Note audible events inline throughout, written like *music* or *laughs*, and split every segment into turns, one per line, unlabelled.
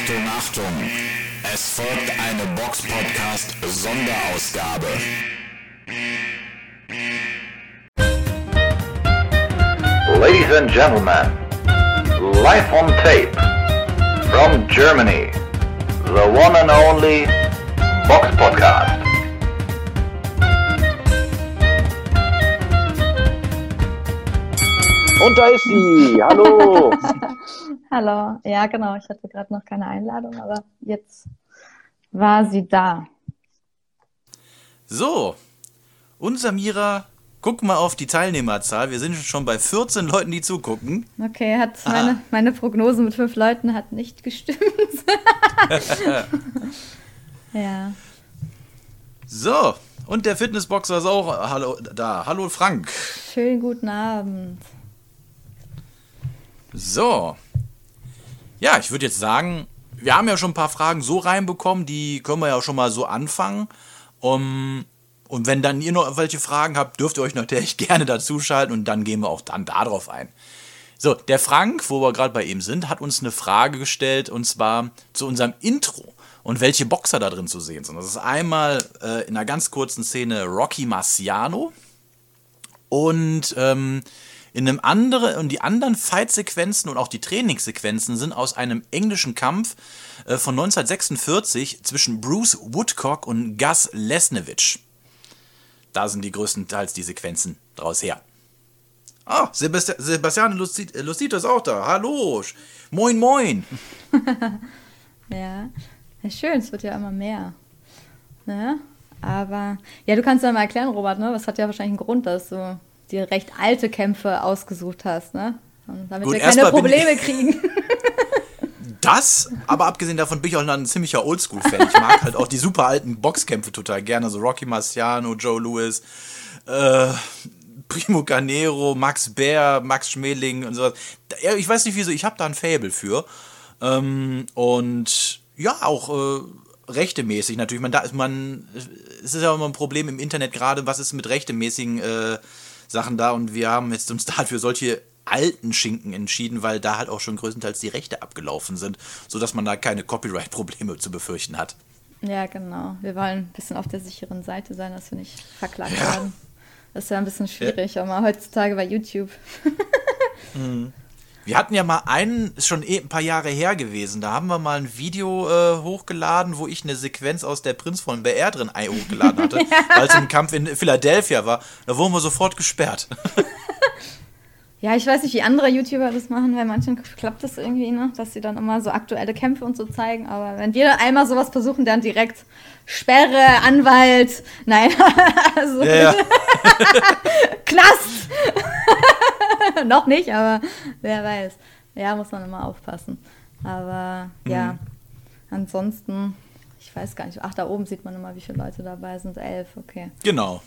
Achtung, Achtung! Es folgt eine Box-Podcast Sonderausgabe.
Ladies and gentlemen, live on tape from Germany, the one and only Box Podcast. Und da ist sie. Hallo. *laughs*
Hallo. Ja, genau. Ich hatte gerade noch keine Einladung, aber jetzt war sie da.
So. Und Samira, guck mal auf die Teilnehmerzahl. Wir sind schon bei 14 Leuten, die zugucken.
Okay, hat meine, meine Prognose mit fünf Leuten hat nicht gestimmt. *laughs* ja.
So. Und der Fitnessboxer ist auch hallo, da. Hallo Frank.
Schönen guten Abend.
So. Ja, ich würde jetzt sagen, wir haben ja schon ein paar Fragen so reinbekommen, die können wir ja schon mal so anfangen. Um, und wenn dann ihr noch welche Fragen habt, dürft ihr euch natürlich *laughs* gerne dazuschalten und dann gehen wir auch dann darauf ein. So, der Frank, wo wir gerade bei ihm sind, hat uns eine Frage gestellt und zwar zu unserem Intro und welche Boxer da drin zu sehen sind. Das ist einmal äh, in einer ganz kurzen Szene Rocky Marciano und ähm, in einem anderen und die anderen Fight-Sequenzen und auch die Trainingssequenzen sind aus einem englischen Kampf äh, von 1946 zwischen Bruce Woodcock und Gus Lesnevich. Da sind die größtenteils die Sequenzen draus her. Ah, Sebasti Sebastian Lucito ist auch da. Hallo. Moin, moin. *laughs*
ja. ja, schön. Es wird ja immer mehr. Ne? Aber, ja, du kannst ja mal erklären, Robert, ne? Das hat ja wahrscheinlich einen Grund, dass du dir recht alte Kämpfe ausgesucht hast, ne? damit Gut, wir keine Probleme kriegen. *laughs*
Das, aber abgesehen davon bin ich auch ein ziemlicher Oldschool-Fan. Ich mag halt auch die super alten Boxkämpfe total gerne. So Rocky Marciano, Joe Louis, äh, Primo Canero, Max Bär, Max Schmeling und sowas. Ich weiß nicht wieso, ich habe da ein Fable für. Ähm, und ja, auch äh, rechtemäßig natürlich. Man, da ist man, es ist ja immer ein Problem im Internet gerade, was ist mit rechtemäßigen äh, Sachen da und wir haben jetzt uns *laughs* da für solche alten Schinken entschieden, weil da halt auch schon größtenteils die Rechte abgelaufen sind, sodass man da keine Copyright-Probleme zu befürchten hat.
Ja, genau. Wir wollen ein bisschen auf der sicheren Seite sein, dass wir nicht verklagt ja. werden. Das ist ja ein bisschen schwierig, ja. aber heutzutage bei YouTube. *laughs*
mhm. Wir hatten ja mal einen, ist schon eh ein paar Jahre her gewesen, da haben wir mal ein Video äh, hochgeladen, wo ich eine Sequenz aus der Prinz von BR drin hochgeladen hatte, ja. *laughs* weil es im Kampf in Philadelphia war. Da wurden wir sofort gesperrt. *laughs*
Ja, ich weiß nicht, wie andere YouTuber das machen, weil manchen klappt das irgendwie, ne? dass sie dann immer so aktuelle Kämpfe und so zeigen. Aber wenn wir einmal sowas versuchen, dann direkt Sperre, Anwalt, nein, *laughs* also ja, ja. *laughs* Knast. *laughs* Noch nicht, aber wer weiß. Ja, muss man immer aufpassen. Aber mhm. ja, ansonsten, ich weiß gar nicht. Ach, da oben sieht man immer, wie viele Leute dabei sind. Elf, okay.
Genau.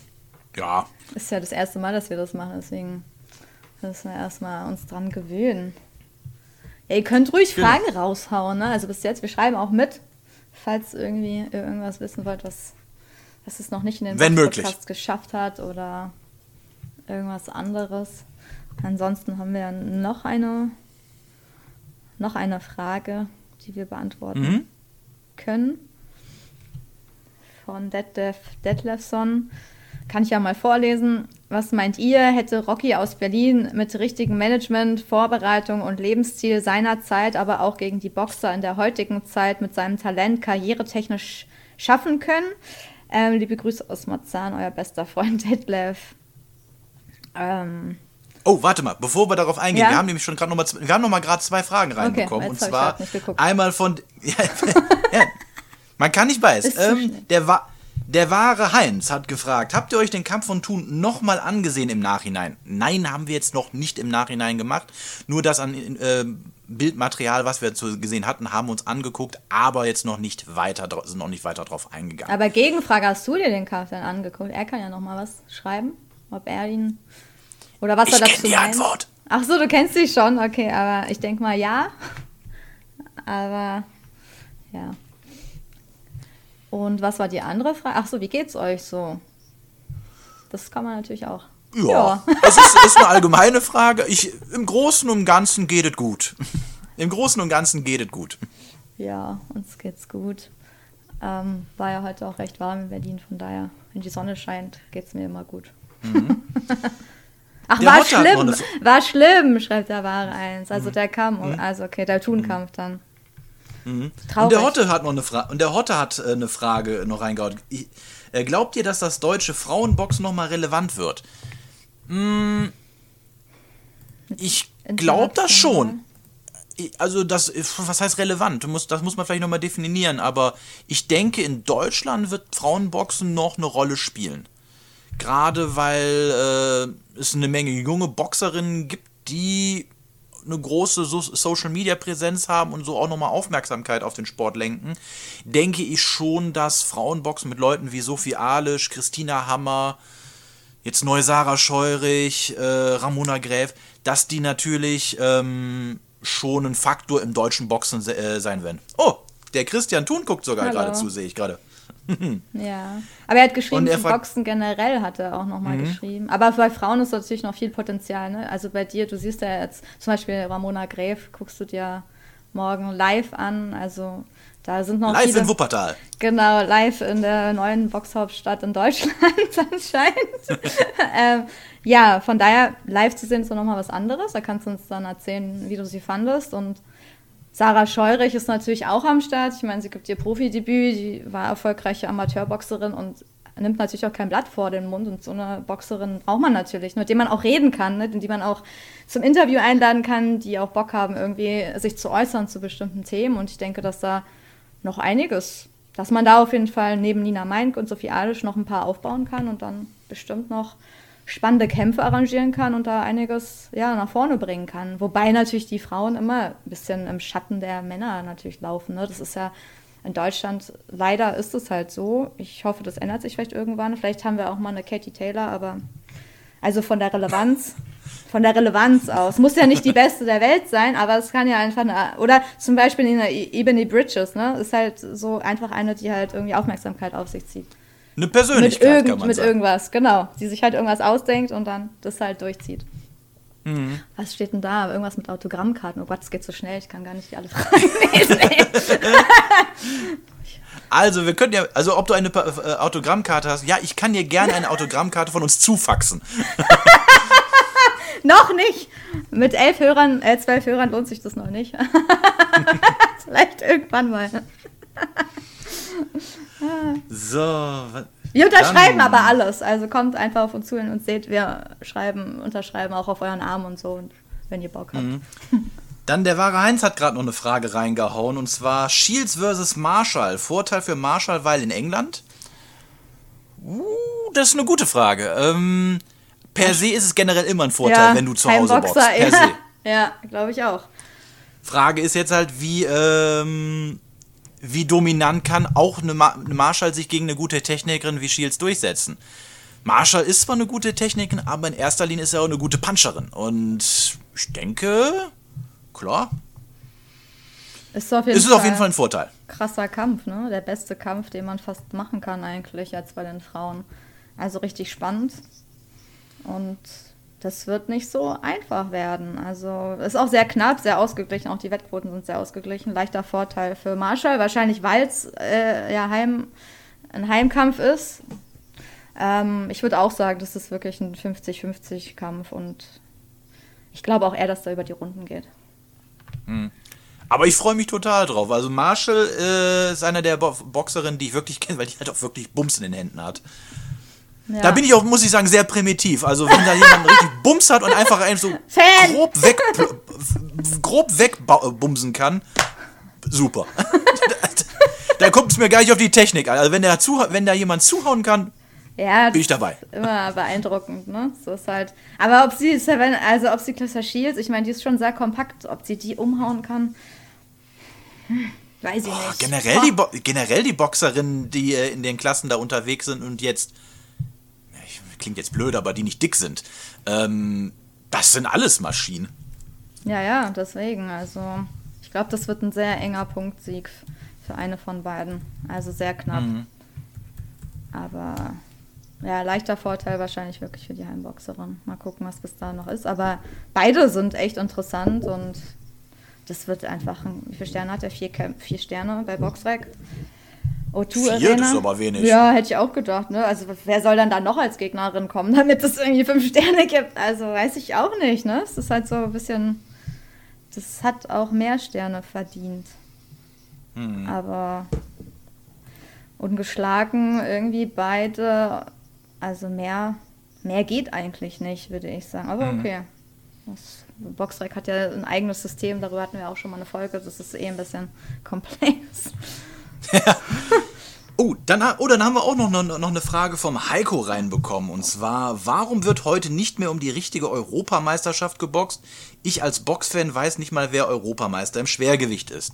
Ja.
Ist ja das erste Mal, dass wir das machen, deswegen müssen wir erstmal uns dran gewöhnen. Ja, ihr könnt ruhig genau. Fragen raushauen, ne? Also bis jetzt, wir schreiben auch mit, falls irgendwie ihr irgendwas wissen wollt, was, was es noch nicht in den
Wenn Podcast
geschafft hat oder irgendwas anderes. Ansonsten haben wir noch eine, noch eine Frage, die wir beantworten mhm. können. Von Detlef Detlefson. Kann ich ja mal vorlesen. Was meint ihr, hätte Rocky aus Berlin mit richtigem Management, Vorbereitung und Lebensziel seiner Zeit, aber auch gegen die Boxer in der heutigen Zeit mit seinem Talent karrieretechnisch schaffen können? Ähm, liebe Grüße aus Marzahn, euer bester Freund *laughs* Detlef.
Ähm, Oh, warte mal, bevor wir darauf eingehen, ja? wir haben nämlich schon gerade noch mal, wir haben noch mal gerade zwei Fragen reinbekommen. Okay, und zwar einmal von, *laughs* ja, *laughs* ja, man kann nicht beißen. Ähm, der war, der wahre Heinz hat gefragt, habt ihr euch den Kampf von Thun nochmal angesehen im Nachhinein? Nein, haben wir jetzt noch nicht im Nachhinein gemacht. Nur das an äh, Bildmaterial, was wir zu gesehen hatten, haben wir uns angeguckt, aber jetzt noch nicht weiter, sind noch nicht weiter drauf eingegangen.
Aber Gegenfrage, hast du dir den Kampf dann angeguckt? Er kann ja noch mal was schreiben, ob er ihn oder was
ich
er
dazu die meint. Antwort.
Ach so, du kennst sie schon, okay, aber ich denke mal ja. Aber ja. Und was war die andere Frage? Ach so, wie geht's euch so? Das kann man natürlich auch.
Ja, ja. *laughs* das ist, ist, eine allgemeine Frage. Ich, Im Großen und Ganzen geht es gut. Im Großen und Ganzen geht es gut.
Ja, uns geht's gut. Ähm, war ja heute auch recht warm in Berlin, von daher, wenn die Sonne scheint, geht's mir immer gut. *laughs* Ach,
Mhm. Der
war
Hotte hat noch
schlimm, war schlimm, schreibt der Wahre eins.
Mhm.
Also der Kampf, also okay, der Thunkampf dann.
Und
Traurig.
der Hotte hat noch eine Frage. Und der Hotte hat äh, eine Frage noch reingehauen. Äh, Glaubt ihr, dass das deutsche Frauenboxen noch mal relevant wird? Mm, ich glaube das schon. Ich- Also das, ist- was heißt relevant? Das muss man vielleicht noch mal definieren. Aber ich denke, in Deutschland wird Frauenboxen noch eine Rolle spielen. Gerade weil äh, es eine Menge junge Boxerinnen gibt, die eine große so Social Media Präsenz haben und so auch nochmal Aufmerksamkeit auf den Sport lenken, denke ich schon, dass Frauenboxen mit Leuten wie Sophie Alisch, Christina Hammer, jetzt neu Sarah Scheurich, äh, Ramona Gräf, dass die natürlich ähm, schon ein Faktor im deutschen Boxen äh, sein werden. Oh, der Christian Thun guckt sogar gerade zu, sehe ich gerade. *laughs*
Ja. Aber er hat geschrieben,
er Mhm.
Boxen generell hat er auch nochmal geschrieben. Aber bei Frauen ist natürlich noch viel Potenzial. Ne? Also bei dir, du siehst ja jetzt zum Beispiel Ramona Gräf, guckst du dir morgen live an. Also da sind noch
Live
viele.
in Wuppertal.
Genau, live in der neuen Boxhauptstadt in Deutschland *laughs* anscheinend. *laughs* ähm, ja, von daher, live zu sehen ist doch nochmal was anderes. Da kannst du uns dann erzählen, wie du sie fandest. Und Sarah Scheurich ist natürlich auch am Start. Ich meine, sie gibt ihr Profidebüt, die war erfolgreiche Amateurboxerin und nimmt natürlich auch kein Blatt vor den Mund. Und so eine Boxerin braucht man natürlich, mit der man auch reden kann, ne? die man auch zum Interview einladen kann, die auch Bock haben, irgendwie sich zu äußern zu bestimmten Themen. Und ich denke, dass da noch einiges, dass man da auf jeden Fall neben Nina Meink und Sophie Adisch noch ein paar aufbauen kann und dann bestimmt noch spannende Kämpfe arrangieren kann und da einiges ja, nach vorne bringen kann. Wobei natürlich die Frauen immer ein bisschen im Schatten der Männer natürlich laufen. Ne? Das ist ja in Deutschland, leider ist es halt so. Ich hoffe, das ändert sich vielleicht irgendwann. Vielleicht haben wir auch mal eine Katie Taylor, aber also von der Relevanz, von der Relevanz aus. Muss ja nicht die beste der Welt sein, aber es kann ja einfach eine, oder zum Beispiel in der Ebony Bridges, ne? Ist halt so einfach eine, die halt irgendwie Aufmerksamkeit auf sich zieht.
Eine
Mit,
Persönlichkeit,
irgend,
kann man
mit
sagen.
irgendwas, genau. Die sich halt irgendwas ausdenkt und dann das halt durchzieht.
Mhm.
Was steht denn da? Irgendwas mit Autogrammkarten. Oh Gott, es geht so schnell, ich kann gar nicht die alle Fragen *laughs* lesen. *laughs*
Also, wir können ja, also ob du eine äh, Autogrammkarte hast, ja, ich kann dir gerne eine Autogrammkarte von uns zufaxen. *laughs*
noch nicht! Mit elf Hörern, äh, zwölf Hörern lohnt sich das noch nicht. Vielleicht irgendwann mal.
So, wa-
Wir unterschreiben
Dann-
aber alles. Also kommt einfach auf uns zu und seht, wir schreiben, unterschreiben auch auf euren Arm und so, wenn ihr Bock habt.
Dann der wahre Heinz hat gerade noch eine Frage reingehauen und zwar Shields versus Marshall. Vorteil für Marshall, weil in England? Uh, das ist eine gute Frage. Ähm, per se ist es generell immer ein Vorteil, wenn du zu Hause boxst.
Heimboxer,
Per
ja.
se.
Ja, glaube ich auch.
Frage ist jetzt halt, wie, ähm, wie dominant kann auch eine, Ma eine Marshall sich gegen eine gute Technikerin wie Shields durchsetzen. Marshall ist zwar eine gute Technikerin, aber in erster Linie ist er auch eine gute Puncherin. Und ich denke, klar,
Ist auf jeden,
es ist
Fall
auf jeden Fall ein Vorteil.
krasser Kampf, ne? Der beste Kampf, den man fast machen kann eigentlich als bei den Frauen. Also richtig spannend. Und das wird nicht so einfach werden. Also ist auch sehr knapp, sehr ausgeglichen. Auch die Wettquoten sind sehr ausgeglichen. Leichter Vorteil für Marshall, wahrscheinlich weil es äh, ja Heim, ein Heimkampf ist. Ähm, ich würde auch sagen, das ist wirklich ein 50-50-Kampf und ich glaube auch eher, dass da über die Runden geht.
Aber ich freue mich total drauf. Also Marshall äh, ist einer der Bo Boxerinnen, die ich wirklich kenne, weil die halt auch wirklich Bums in den Händen hat.
Ja.
Da bin ich auch, muss ich sagen, sehr primitiv. Also wenn da jemand richtig *laughs* Bums hat und einfach einem so
Fan!
grob weg, grob wegbumsen kann, super. *laughs* da kommt es mir gar nicht auf die Technik an. Also wenn, der zu, wenn da jemand zuhauen kann,
Ja,
bin ich dabei.
das *laughs* ist immer beeindruckend, ne? So ist halt. Aber ob sie Seven, also ob sie Clarissa Shields, ich meine, die ist schon sehr kompakt, ob sie die umhauen kann, hm, weiß ich
Boah,
nicht.
generell, die Bo generell die Boxerinnen, die äh, in den Klassen da unterwegs sind und jetzt, klingt jetzt blöd, aber die nicht dick sind, ähm, das sind alles Maschinen.
Ja, ja, deswegen. Also, ich glaube, das wird ein sehr enger Punktsieg für eine von beiden. Also sehr knapp.
Mhm.
Aber ja, leichter Vorteil wahrscheinlich wirklich für die Heimboxerin. Mal gucken, was bis da noch ist. Aber beide sind echt interessant und das wird einfach, ein, wie viele Sterne hat er? Vier, vier Sterne bei Boxrec.
O2 Vier, Arena. das ist aber wenig.
Ja, hätte ich auch gedacht. Ne? Also wer soll dann da noch als Gegnerin kommen, *laughs* damit es irgendwie fünf Sterne gibt? Also weiß ich auch nicht. Ne? Es ist halt so ein bisschen, das hat auch mehr Sterne verdient. Hm. Aber ungeschlagen irgendwie beide, also mehr, mehr geht eigentlich nicht, würde ich sagen. Aber hm. okay. Das Boxrec hat ja ein eigenes System, darüber hatten wir auch schon mal eine Folge. Das ist eh ein bisschen *laughs* komplex. *laughs*
oh, dann, oh, dann haben wir auch noch, noch, noch eine Frage vom Heiko reinbekommen. Und zwar, warum wird heute nicht mehr um die richtige Europameisterschaft geboxt? Ich als Boxfan weiß nicht mal, wer Europameister im Schwergewicht ist.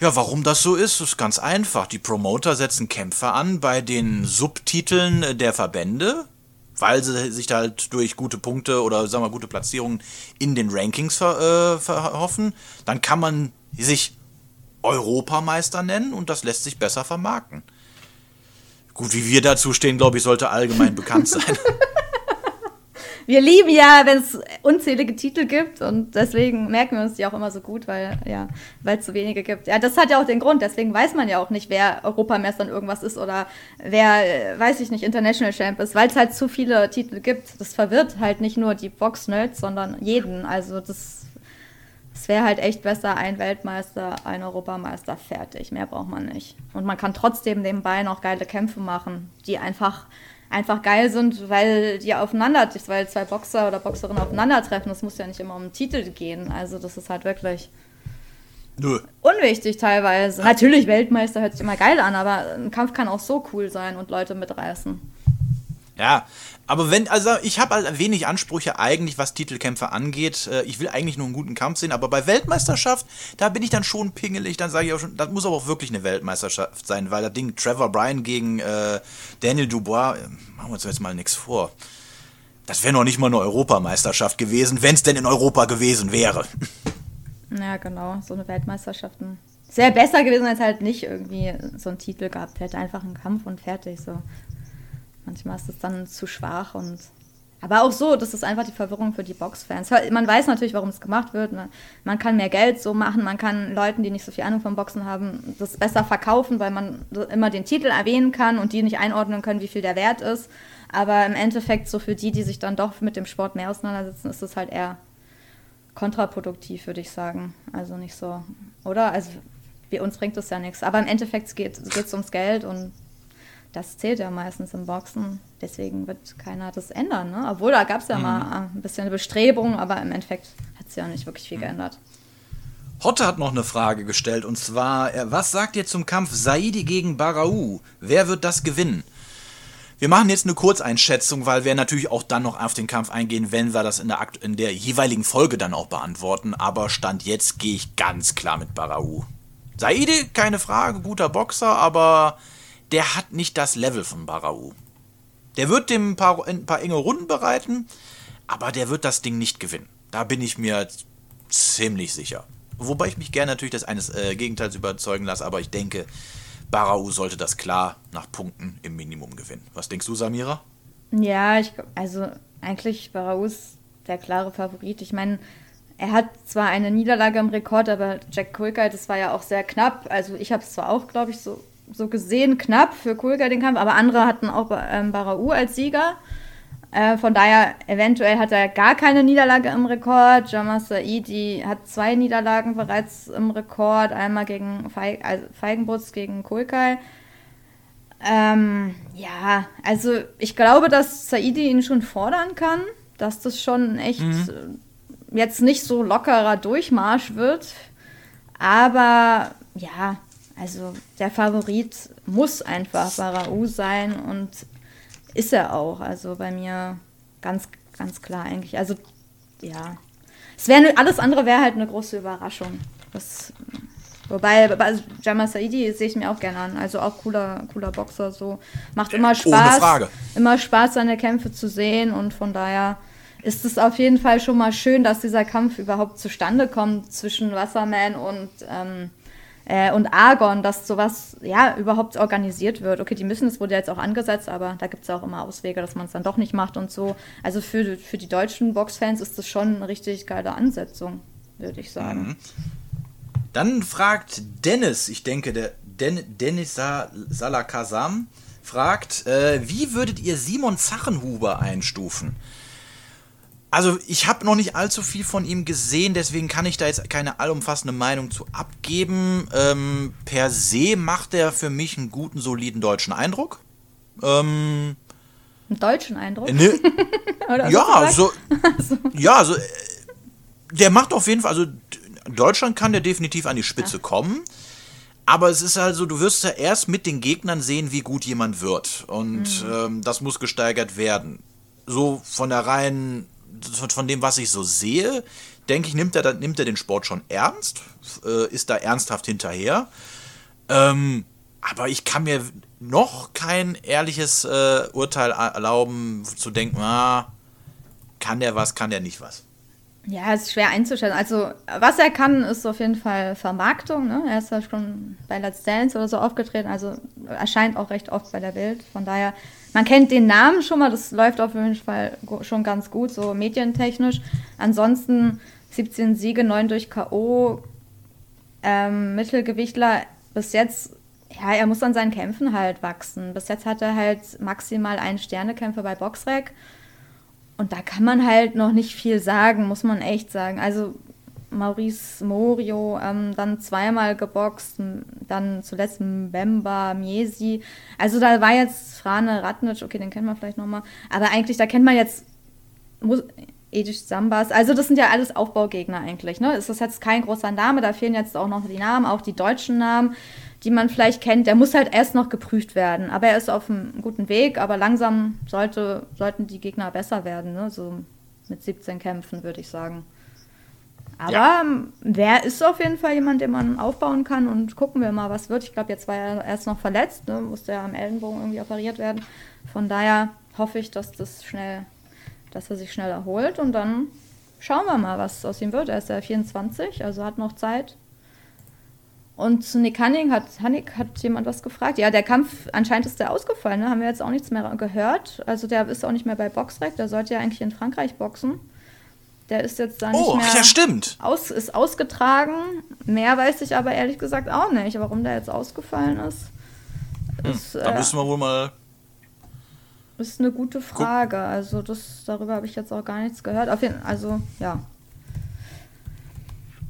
Ja, warum das so ist, ist ganz einfach. Die Promoter setzen Kämpfer an bei den Subtiteln der Verbände, weil sie sich halt durch gute Punkte oder sagen wir gute Platzierungen in den Rankings ver, äh, verhoffen. Dann kann man sich Europameister nennen und das lässt sich besser vermarkten. Gut, wie wir dazu stehen, glaube ich, sollte allgemein bekannt sein. *laughs*
Wir lieben ja, wenn es unzählige Titel gibt und deswegen merken wir uns die auch immer so gut, weil ja, weil es so wenige gibt. Ja, das hat ja auch den Grund, deswegen weiß man ja auch nicht, wer Europameister in irgendwas ist oder wer, weiß ich nicht, International Champ ist, weil es halt zu viele Titel gibt. Das verwirrt halt nicht nur die Box-Nerds, sondern jeden. Also das es wäre halt echt besser, ein Weltmeister, ein Europameister, fertig. Mehr braucht man nicht. Und man kann trotzdem nebenbei noch geile Kämpfe machen, die einfach, einfach geil sind, weil die aufeinander, weil zwei Boxer oder Boxerinnen aufeinandertreffen. Das muss ja nicht immer um den Titel gehen. Also das ist halt wirklich Nö. unwichtig teilweise. Natürlich, Weltmeister hört sich immer geil an, aber ein Kampf kann auch so cool sein und Leute mitreißen.
Ja, aber wenn, also ich habe halt wenig Ansprüche eigentlich, was Titelkämpfe angeht. Äh, ich will eigentlich nur einen guten Kampf sehen, aber bei Weltmeisterschaft, da bin ich dann schon pingelig. Dann sage ich auch schon, das muss aber auch wirklich eine Weltmeisterschaft sein, weil das Ding Trevor Bryan gegen äh, Daniel Dubois, äh, machen wir uns jetzt mal nichts vor. Das wäre noch nicht mal eine Europameisterschaft gewesen, wenn es denn in Europa gewesen wäre.
Ja, genau, so eine Weltmeisterschaft. Sehr besser gewesen, als halt nicht irgendwie so einen Titel gehabt hätte. Einfach einen Kampf und fertig. So. Manchmal ist es dann zu schwach und. Aber auch so, das ist einfach die Verwirrung für die Boxfans. Man weiß natürlich, warum es gemacht wird. Ne? Man kann mehr Geld so machen, man kann Leuten, die nicht so viel Ahnung vom Boxen haben, das besser verkaufen, weil man immer den Titel erwähnen kann und die nicht einordnen können, wie viel der wert ist. Aber im Endeffekt, so für die, die sich dann doch mit dem Sport mehr auseinandersetzen, ist es halt eher kontraproduktiv, würde ich sagen. Also nicht so, oder? Also für uns bringt es ja nichts. Aber im Endeffekt geht es ums Geld und das zählt ja meistens im Boxen. Deswegen wird keiner das ändern. Ne? Obwohl, da gab es ja mhm. mal ein bisschen Bestrebung, aber im Endeffekt hat es ja nicht wirklich viel mhm. geändert.
Hotte hat noch eine Frage gestellt und zwar, äh, was sagt ihr zum Kampf Saidi gegen Barau? Wer wird das gewinnen? Wir machen jetzt eine Kurzeinschätzung, weil wir natürlich auch dann noch auf den Kampf eingehen, wenn wir das in der, in der jeweiligen Folge dann auch beantworten. Aber Stand jetzt gehe ich ganz klar mit Barau. Saidi, keine Frage, guter Boxer, aber der hat nicht das Level von Barau. Der wird dem ein paar, ein paar enge Runden bereiten, aber der wird das Ding nicht gewinnen. Da bin ich mir ziemlich sicher. Wobei ich mich gerne natürlich des eines äh, Gegenteils überzeugen lasse, aber ich denke, Barau sollte das klar nach Punkten im Minimum gewinnen. Was denkst du, Samira?
Ja, ich, also eigentlich Barau ist der klare Favorit. Ich meine, er hat zwar eine Niederlage im Rekord, aber Jack Kulkai, das war ja auch sehr knapp. Also ich habe es zwar auch, glaube ich, so so gesehen knapp für Kulga den Kampf, aber andere hatten auch ähm, Barau als Sieger. Äh, von daher, eventuell hat er gar keine Niederlage im Rekord. Jamal Saidi hat zwei Niederlagen bereits im Rekord. Einmal gegen Feig also Feigenbutz gegen Kulkai. Ähm, ja, also ich glaube, dass Saidi ihn schon fordern kann, dass das schon echt mhm. jetzt nicht so lockerer Durchmarsch wird. Aber ja, also der Favorit muss einfach Barau sein und ist er auch. Also bei mir ganz, ganz klar eigentlich. Also ja, es wäre alles andere wäre halt eine große Überraschung. Das, wobei also Jamal Saidi sehe ich mir auch gerne an. Also auch cooler, cooler Boxer. So macht immer Spaß, immer Spaß seine Kämpfe zu sehen und von daher ist es auf jeden Fall schon mal schön, dass dieser Kampf überhaupt zustande kommt zwischen Wasserman und ähm, äh, und Argon, dass sowas ja überhaupt organisiert wird. Okay, die müssen, es wurde jetzt auch angesetzt, aber da gibt es ja auch immer Auswege, dass man es dann doch nicht macht und so. Also für, für die deutschen Boxfans ist das schon eine richtig geile Ansetzung. würde ich sagen.
Mhm. Dann fragt Dennis, ich denke, der Den Dennis Sa Salakasam fragt, äh, wie würdet ihr Simon Zachenhuber einstufen? Also ich habe noch nicht allzu viel von ihm gesehen, deswegen kann ich da jetzt keine allumfassende Meinung zu abgeben. Ähm, per se macht er für mich einen guten, soliden deutschen Eindruck. Ähm,
Einen deutschen Eindruck?
ne, *laughs*
Oder was
ja,
gesagt?
so, *laughs* ja, also äh, der macht auf jeden Fall, also Deutschland kann der definitiv an die Spitze kommen. Aber es ist also, du wirst ja erst mit den Gegnern sehen, wie gut jemand wird. Und ähm, das muss gesteigert werden. So von der reinen, von- dem, was ich so sehe, denke ich, nimmt er, nimmt er den Sport schon ernst, äh, ist da ernsthaft hinterher. Ähm, aber ich kann mir noch kein ehrliches äh, Urteil erlauben, zu denken, ah, kann der was, kann der nicht was.
Ja, ist schwer einzuschätzen. Also, was er kann, ist auf jeden Fall Vermarktung. Ne? Er ist ja schon bei Let's Dance oder so aufgetreten, also erscheint auch recht oft bei der Bild. Von daher, man kennt den Namen schon mal, das läuft auf jeden Fall schon ganz gut, so medientechnisch. Ansonsten 17 Siege, 9 durch K.O. Ähm, Mittelgewichtler bis jetzt, ja, er muss an seinen Kämpfen halt wachsen. Bis jetzt hat er halt maximal einen Sternekämpfer bei Boxrec. Und da kann man halt noch nicht viel sagen, muss man echt sagen. Also Maurice Morio, ähm, dann zweimal geboxt, dann zuletzt Mbemba, Miesi. Also da war jetzt Frane Ratnic, okay, den kennt man vielleicht nochmal. Aber eigentlich, da kennt man jetzt Edith Sambas. Also das sind ja alles Aufbaugegner eigentlich. Ne? Es ist jetzt kein großer Name, da fehlen jetzt auch noch die Namen, auch die deutschen Namen, die man vielleicht kennt. Der muss halt erst noch geprüft werden. Aber er ist auf einem guten Weg, aber langsam sollte, sollten die Gegner besser werden. Ne? So mit 17 Kämpfen, würde ich sagen. Aber
Ja.
wer ist auf jeden Fall jemand, den man aufbauen kann und gucken wir mal, was wird. Ich glaube, jetzt war er erst noch verletzt, ne? musste ja am Ellenbogen irgendwie operiert werden. Von daher hoffe ich, dass das schnell, dass er sich schnell erholt und dann schauen wir mal, was aus ihm wird. Er ist ja 24, also hat noch Zeit. Und zu Nick Hanning hat, Hannig hat jemand was gefragt. Ja, der Kampf, anscheinend ist der ausgefallen, ne? haben wir jetzt auch nichts mehr gehört. Also der ist auch nicht mehr bei Boxrec, der sollte ja eigentlich in Frankreich boxen. Der ist jetzt da nicht
Oh,
mehr
ach ja, stimmt.
aus, ist ausgetragen. Mehr weiß ich aber ehrlich gesagt auch nicht, warum der jetzt ausgefallen ist. Ist,
Da
äh,
müssen wir wohl mal.
ist eine gute Frage. Also das, darüber habe ich jetzt auch gar nichts gehört. Auf jeden, also ja.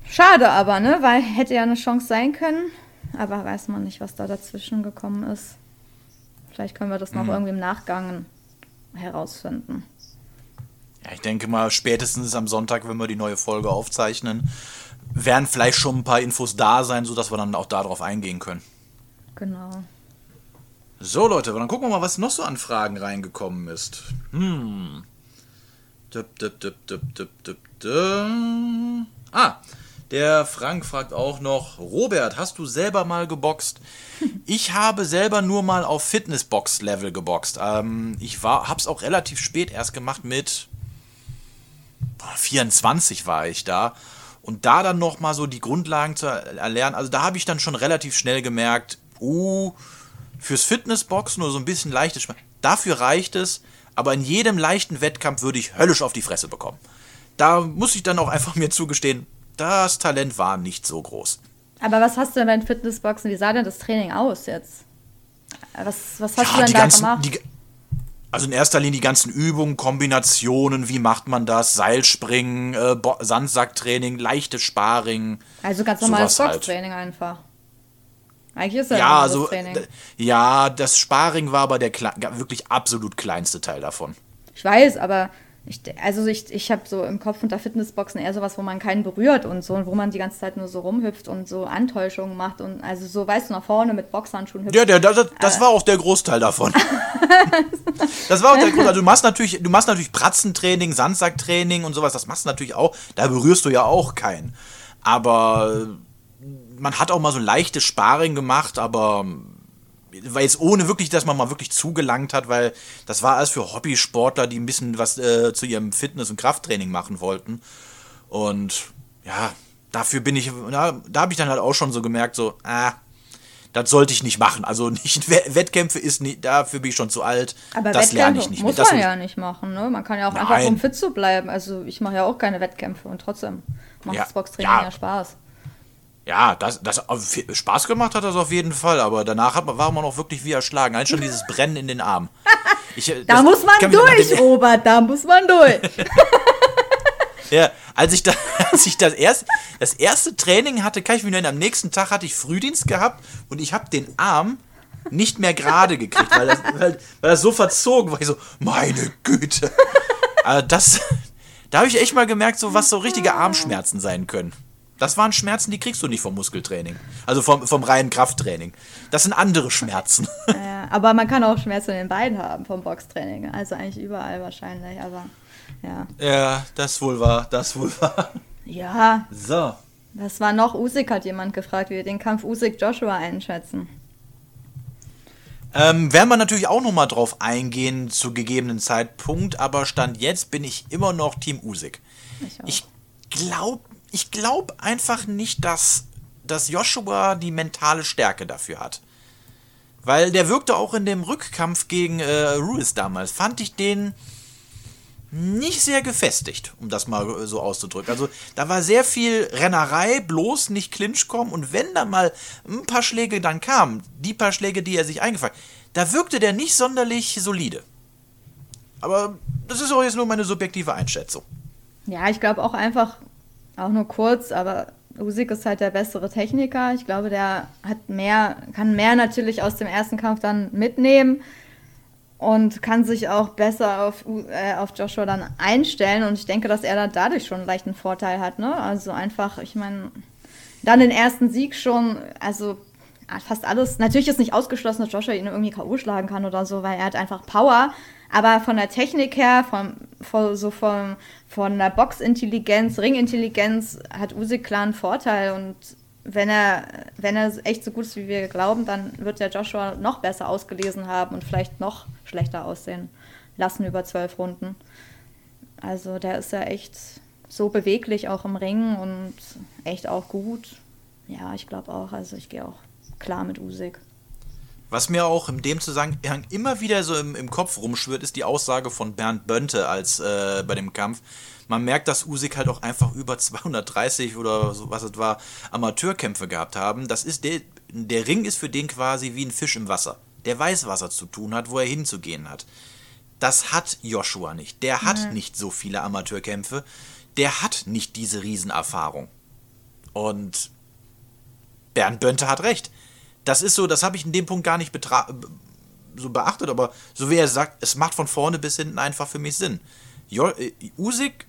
Schade aber, ne? Weil hätte ja eine Chance sein können. Aber weiß man nicht, was da dazwischen gekommen ist. Vielleicht können wir das noch irgendwie im Nachgang herausfinden.
Ja, ich denke mal, spätestens am Sonntag, wenn wir die neue Folge aufzeichnen, werden vielleicht schon ein paar Infos da sein, sodass wir dann auch darauf eingehen können.
Genau.
So, Leute, dann gucken wir mal, was noch so an Fragen reingekommen ist. Hm. Düpp, düpp, düpp, düpp, düpp, düpp, düpp. Ah, der Frank fragt auch noch, Robert, hast du selber mal geboxt? *laughs* Ich habe selber nur mal auf Fitnessbox-Level geboxt. Ähm, ich war, hab's auch relativ spät erst gemacht mit 24 war ich da. Und da dann noch mal so die Grundlagen zu erlernen, also da habe ich dann schon relativ schnell gemerkt, uh, fürs Fitnessboxen nur so ein bisschen leichtes Schmerz. Dafür reicht es, aber in jedem leichten Wettkampf würde ich höllisch auf die Fresse bekommen. Da muss ich dann auch einfach *laughs* mir zugestehen, das Talent war nicht so groß.
Aber was hast du denn beim Fitnessboxen? Wie sah denn das Training aus jetzt? Was, was hast du denn da
ganzen,
gemacht?
die, also in erster Linie die ganzen Übungen, Kombinationen, wie macht man das, Seilspringen, äh, Sandsacktraining, leichtes Sparring.
also ganz normales
halt.
Boxtraining einfach. Eigentlich ist ja,
Ja,
ein
also
Training.
ja, das Sparring war aber der wirklich absolut kleinste Teil davon.
Ich weiß, aber ich, also ich, ich habe so im Kopf unter Fitnessboxen eher sowas, wo man keinen berührt und so, und wo man die ganze Zeit nur so rumhüpft und so Antäuschungen macht und also so, weißt du, nach vorne mit Boxhandschuhen hüpft.
Ja, der, das, das war auch der Großteil davon. *laughs* das war auch der Großteil. Du machst natürlich, du machst natürlich Pratzentraining, Sandsacktraining und sowas, das machst du natürlich auch. Da berührst du ja auch keinen. Aber man hat auch mal so leichtes Sparring gemacht, aber weil jetzt ohne wirklich, dass man mal wirklich zugelangt hat, weil das war alles für Hobbysportler, die ein bisschen was äh, zu ihrem Fitness- und Krafttraining machen wollten. Und ja, dafür bin ich, na, da habe ich dann halt auch schon so gemerkt, so, ah, das sollte ich nicht machen. Also nicht We- Wettkämpfe ist nicht, dafür bin ich schon zu alt.
Aber
das lerne
Wettkämpfe
ich nicht
muss
mehr.
Man ja nicht machen, ne? Man kann ja auch einfach,
Nein.
um fit zu bleiben. Also ich mache ja auch keine Wettkämpfe und trotzdem macht
Ja,
das Boxtraining
ja.
ja Spaß.
Ja, das, das Spaß gemacht hat das auf jeden Fall, aber danach hat, man- war man auch wirklich wie erschlagen. Allein schon dieses Brennen in den Armen. *laughs* Ich, äh,
Da muss man durch,
den- *laughs*
Robert, da muss man durch. *laughs*
Ja, als ich, da, als ich das, erst, das erste Training hatte, kann ich mich erinnern, am nächsten Tag hatte ich Frühdienst gehabt und ich habe den Arm nicht mehr gerade gekriegt, weil das, weil, weil das so verzogen war. Ich so, meine Güte. Also das, da habe ich echt mal gemerkt, so was so richtige Armschmerzen sein können. Das waren Schmerzen, die kriegst du nicht vom Muskeltraining. Also vom, vom reinen Krafttraining. Das sind andere Schmerzen. *laughs*
ja, aber man kann auch Schmerzen in den Beinen haben vom Boxtraining. Also eigentlich überall wahrscheinlich, aber ja.
Ja, das wohl war, das wohl war.
Ja,
So.
was war noch? Usyk hat jemand gefragt, wie wir den Kampf Usyk-Joshua einschätzen.
Ähm, werden wir natürlich auch nochmal drauf eingehen zu gegebenen Zeitpunkt, aber Stand jetzt bin ich immer noch Team Usyk.
Ich.
Ich glaube ich glaub einfach nicht, dass, dass Joshua die mentale Stärke dafür hat. Weil der wirkte auch in dem Rückkampf gegen äh, Ruiz damals, fand ich den nicht sehr gefestigt, um das mal äh, so auszudrücken. Also da war sehr viel Rennerei, bloß nicht Clinch kommen und wenn dann mal ein paar Schläge dann kamen, die paar Schläge, die er sich eingefangen hat, da wirkte der nicht sonderlich solide. Aber das ist auch jetzt nur meine subjektive Einschätzung.
Ja, ich glaube auch einfach, auch nur kurz, aber Usyk ist halt der bessere Techniker. Ich glaube, der hat mehr, kann mehr natürlich aus dem ersten Kampf dann mitnehmen und kann sich auch besser auf, äh, auf Joshua dann einstellen. Und ich denke, dass er dann dadurch schon einen leichten Vorteil hat. Ne? Also einfach, ich meine, dann den ersten Sieg schon, also fast alles. Natürlich ist nicht ausgeschlossen, dass Joshua ihn irgendwie K.O. schlagen kann oder so, weil er hat einfach Power. Aber von der Technik her, vom, von, so vom, von der Boxintelligenz, Ringintelligenz hat Usyk klar einen Vorteil. Und wenn er, wenn er echt so gut ist, wie wir glauben, dann wird der Joshua noch besser ausgelesen haben und vielleicht noch schlechter aussehen lassen über zwölf Runden. Also der ist ja echt so beweglich auch im Ring und echt auch gut. Ja, ich glaube auch. Also ich gehe auch klar mit Usyk.
Was mir auch in dem Zusammenhang immer wieder so im, im Kopf rumschwirrt, ist die Aussage von Bernd Bönte als äh, bei dem Kampf. Man merkt, dass Usyk halt auch einfach über 230 oder so was es war, Amateurkämpfe gehabt haben. Das ist der, der Ring ist für den quasi wie ein Fisch im Wasser. Der weiß, was er zu tun hat, wo er hinzugehen hat. Das hat Joshua nicht. Der hat nicht so viele Amateurkämpfe. Der hat nicht diese Riesenerfahrung. Und Bernd Bönte hat recht. Das ist so, das habe ich in dem Punkt gar nicht so beachtet, aber so wie er sagt, es macht von vorne bis hinten einfach für mich Sinn. Jo äh, Usyk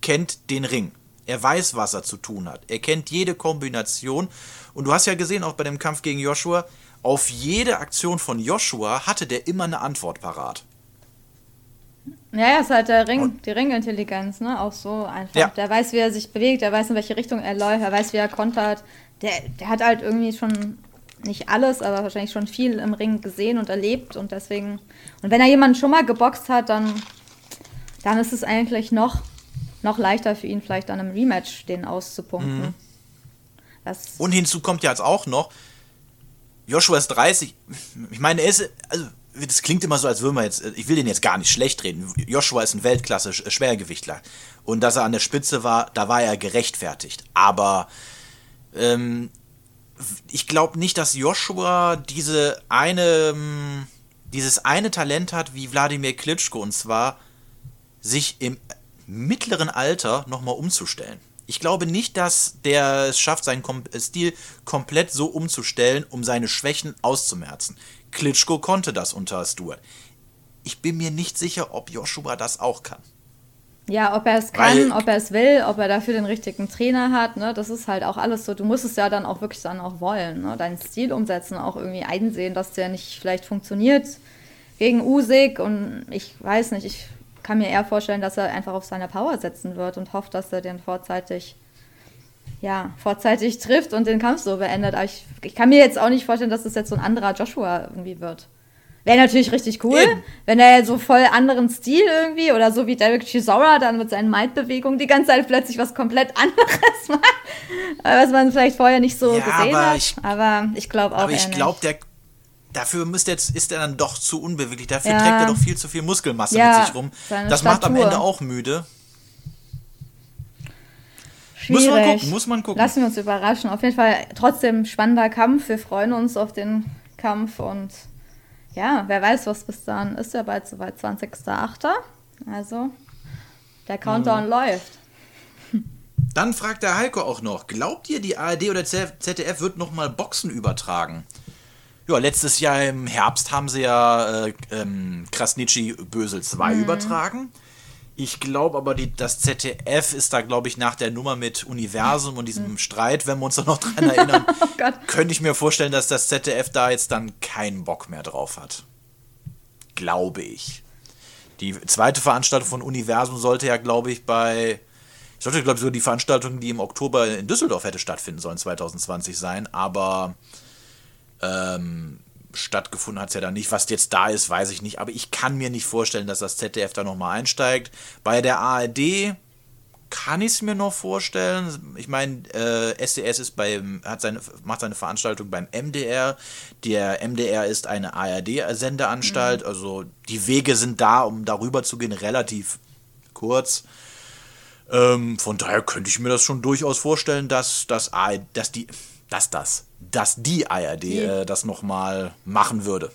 kennt den Ring. Er weiß, was er zu tun hat. Er kennt jede Kombination. Und du hast ja gesehen, auch bei dem Kampf gegen Joshua, auf jede Aktion von Joshua hatte der immer eine Antwort parat.
Ja, ja, ist halt der Ring, die Ringintelligenz, ne? Auch so einfach.
Ja.
Der weiß, wie er sich bewegt, der weiß, in welche Richtung er läuft, er weiß, wie er kontert. Der, der hat halt irgendwie schon nicht alles, aber wahrscheinlich schon viel im Ring gesehen und erlebt und deswegen. Und wenn er jemanden schon mal geboxt hat, dann, dann ist es eigentlich noch, noch leichter für ihn, vielleicht dann im Rematch den auszupunkten. Das,
Und hinzu kommt ja jetzt auch noch, Joshua ist 30. Ich meine, er ist, also, das klingt immer so, als würden wir jetzt, ich will den jetzt gar nicht schlecht reden. Joshua ist ein Weltklasse-Schwergewichtler. Und dass er an der Spitze war, da war er gerechtfertigt. Aber ähm, ich glaube nicht, dass Joshua diese eine, ähm, dieses eine Talent hat wie Wladimir Klitschko. Und zwar, sich im mittleren Alter nochmal umzustellen. Ich glaube nicht, dass der es schafft, seinen Kom Stil komplett so umzustellen, um seine Schwächen auszumerzen. Klitschko konnte das unter Stuart. Ich bin mir nicht sicher, ob Joshua das auch kann.
Ja, ob er es kann, ob er es will, ob er dafür den richtigen Trainer hat, ne, das ist halt auch alles so. Du musst es ja dann auch wirklich dann auch wollen, ne, deinen Stil umsetzen, auch irgendwie einsehen, dass der nicht vielleicht funktioniert gegen Usyk und ich weiß nicht, ich kann mir eher vorstellen, dass er einfach auf seine Power setzen wird und hofft, dass er den vorzeitig, ja, vorzeitig *laughs* trifft und den Kampf so beendet. Aber ich, ich kann mir jetzt auch nicht vorstellen, dass es jetzt so ein anderer Joshua irgendwie wird. Wäre natürlich richtig cool,
Eben.
wenn er so voll anderen Stil irgendwie oder so wie Derek Chisora dann mit seinen Might-Bewegungen die ganze Zeit plötzlich was komplett anderes *laughs* macht, was man vielleicht vorher nicht so
Ja,
gesehen
aber
hat.
ich-
aber ich glaube auch
Aber ich glaube, der dafür müsste jetzt ist er dann doch zu unbeweglich. Dafür
Ja.
trägt er doch viel zu viel Muskelmasse
Ja,
mit sich rum. Das macht am
Statur.
Ende auch müde.
Schwierig.
Muss man gucken, muss man gucken.
Lassen wir uns überraschen. Auf jeden Fall trotzdem spannender Kampf. Wir freuen uns auf den Kampf und ja, wer weiß, was bis dahin ist. Ja, bald soweit 20.08. Also der Countdown
Mhm.
läuft.
Dann fragt der Heiko auch noch, glaubt ihr, die ARD oder ZDF wird nochmal Boxen übertragen? Ja, letztes Jahr im Herbst haben sie ja äh, ähm, Krasnitschi Bösel 2 übertragen. Ich glaube aber, die, das ZDF ist da, glaube ich, nach der Nummer mit Universum und diesem Streit, wenn wir uns da noch dran *laughs* erinnern,
Gott.
könnte ich mir vorstellen, dass das ZDF da jetzt dann keinen Bock mehr drauf hat. Glaube ich. Die zweite Veranstaltung von Universum sollte ja, glaube ich, bei. Sollte, glaube ich, so die Veranstaltung, die im Oktober in Düsseldorf hätte stattfinden sollen, 2020 sein, aber ähm, stattgefunden hat es ja dann nicht. Was jetzt da ist, weiß ich nicht, aber ich kann mir nicht vorstellen, dass das ZDF da nochmal einsteigt. Bei der ARD kann ich es mir noch vorstellen. Ich meine, äh, SDS ist beim, hat seine, macht seine Veranstaltung beim MDR. Der MDR ist eine ARD-Sendeanstalt. Also die Wege sind da, um darüber zu gehen, relativ kurz. Ähm, von daher könnte ich mir das schon durchaus vorstellen, dass, dass, ARD, dass die, dass das, dass die ARD äh, das nochmal machen würde.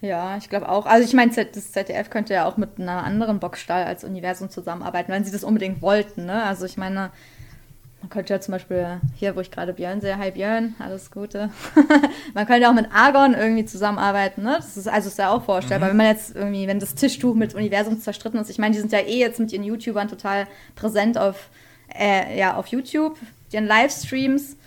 Ja, ich glaube auch. Also ich meine, das ZDF könnte ja auch mit einer anderen Boxstall als Universum zusammenarbeiten, wenn sie das unbedingt wollten. Ne? Also ich meine, man könnte ja zum Beispiel hier, wo ich gerade Björn sehe, hi Björn, alles Gute. *laughs* man könnte auch mit Argon irgendwie zusammenarbeiten. Ne? Das ist also ist ja auch vorstellbar. Wenn man jetzt irgendwie, wenn das Tischtuch mit Universum zerstritten ist, ich meine, die sind ja eh jetzt mit ihren YouTubern total präsent auf, äh, ja, auf YouTube, ihren Livestreams.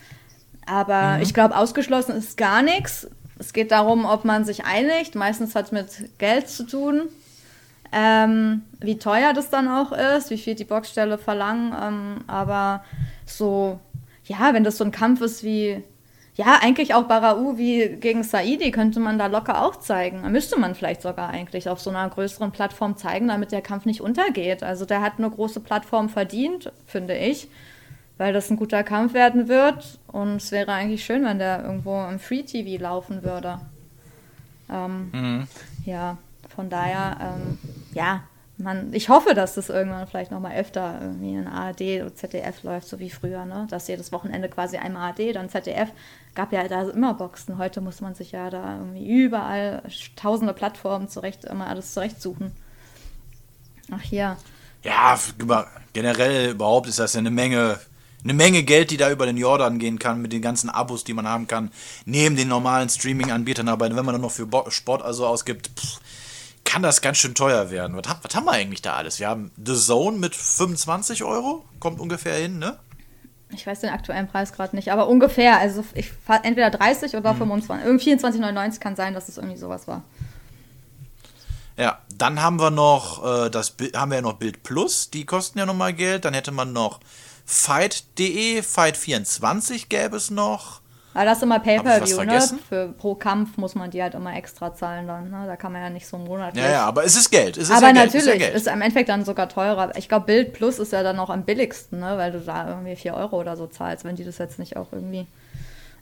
Aber ich glaube, ausgeschlossen ist gar nichts. Es geht darum, ob man sich einigt. Meistens hat es mit Geld zu tun. Ähm, wie teuer das dann auch ist, wie viel die Boxstelle verlangen. Ähm, aber so, ja, wenn das so ein Kampf ist wie, ja, eigentlich auch Barau wie gegen Saidi, könnte man da locker auch zeigen. Müsste man vielleicht sogar eigentlich auf so einer größeren Plattform zeigen, damit der Kampf nicht untergeht. Also der hat eine große Plattform verdient, finde ich weil das ein guter Kampf werden wird. Und es wäre eigentlich schön, wenn der irgendwo im Free TV laufen würde. Ähm, Ja, von daher, ähm, ja, man, ich hoffe, dass das irgendwann vielleicht nochmal öfter irgendwie in ARD oder ZDF läuft, so wie früher, ne? Dass jedes Wochenende quasi einmal ARD, dann ZDF. Gab ja da immer Boxen. Heute muss man sich ja da irgendwie überall tausende Plattformen zurecht, immer alles zurechtsuchen. Ach.
Ja, über- generell überhaupt ist das ja eine Menge, eine Menge Geld, die da über den Jordan gehen kann, mit den ganzen Abos, die man haben kann, neben den normalen Streaming-Anbietern. Aber wenn man dann noch für Sport also ausgibt, pff, kann das ganz schön teuer werden. Was, was haben wir eigentlich da alles? Wir haben The Zone mit 25 Euro, kommt ungefähr hin, ne?
Ich weiß den aktuellen Preis gerade nicht, aber ungefähr. Also ich entweder 30 oder
Hm.
25. Irgendwie 24,99 kann sein, dass es irgendwie sowas war.
Ja, dann haben wir noch, äh, das haben wir ja noch Bild Plus, die kosten ja nochmal Geld. Dann hätte man noch Fight.de, Fight24 gäbe es noch.
Aber das ist immer Pay-Per-View, ne? Für, pro Kampf muss man die halt immer extra zahlen dann, ne? Da kann man ja nicht so monatlich.
Ja, ja, aber es ist Geld. Es ist
aber
ja Geld,
natürlich,
ist ja Geld.
ist im Endeffekt dann sogar teurer. Ich glaube, Bild Plus ist ja dann noch am billigsten, ne? Weil du da irgendwie 4 Euro oder so zahlst, wenn die das jetzt nicht auch irgendwie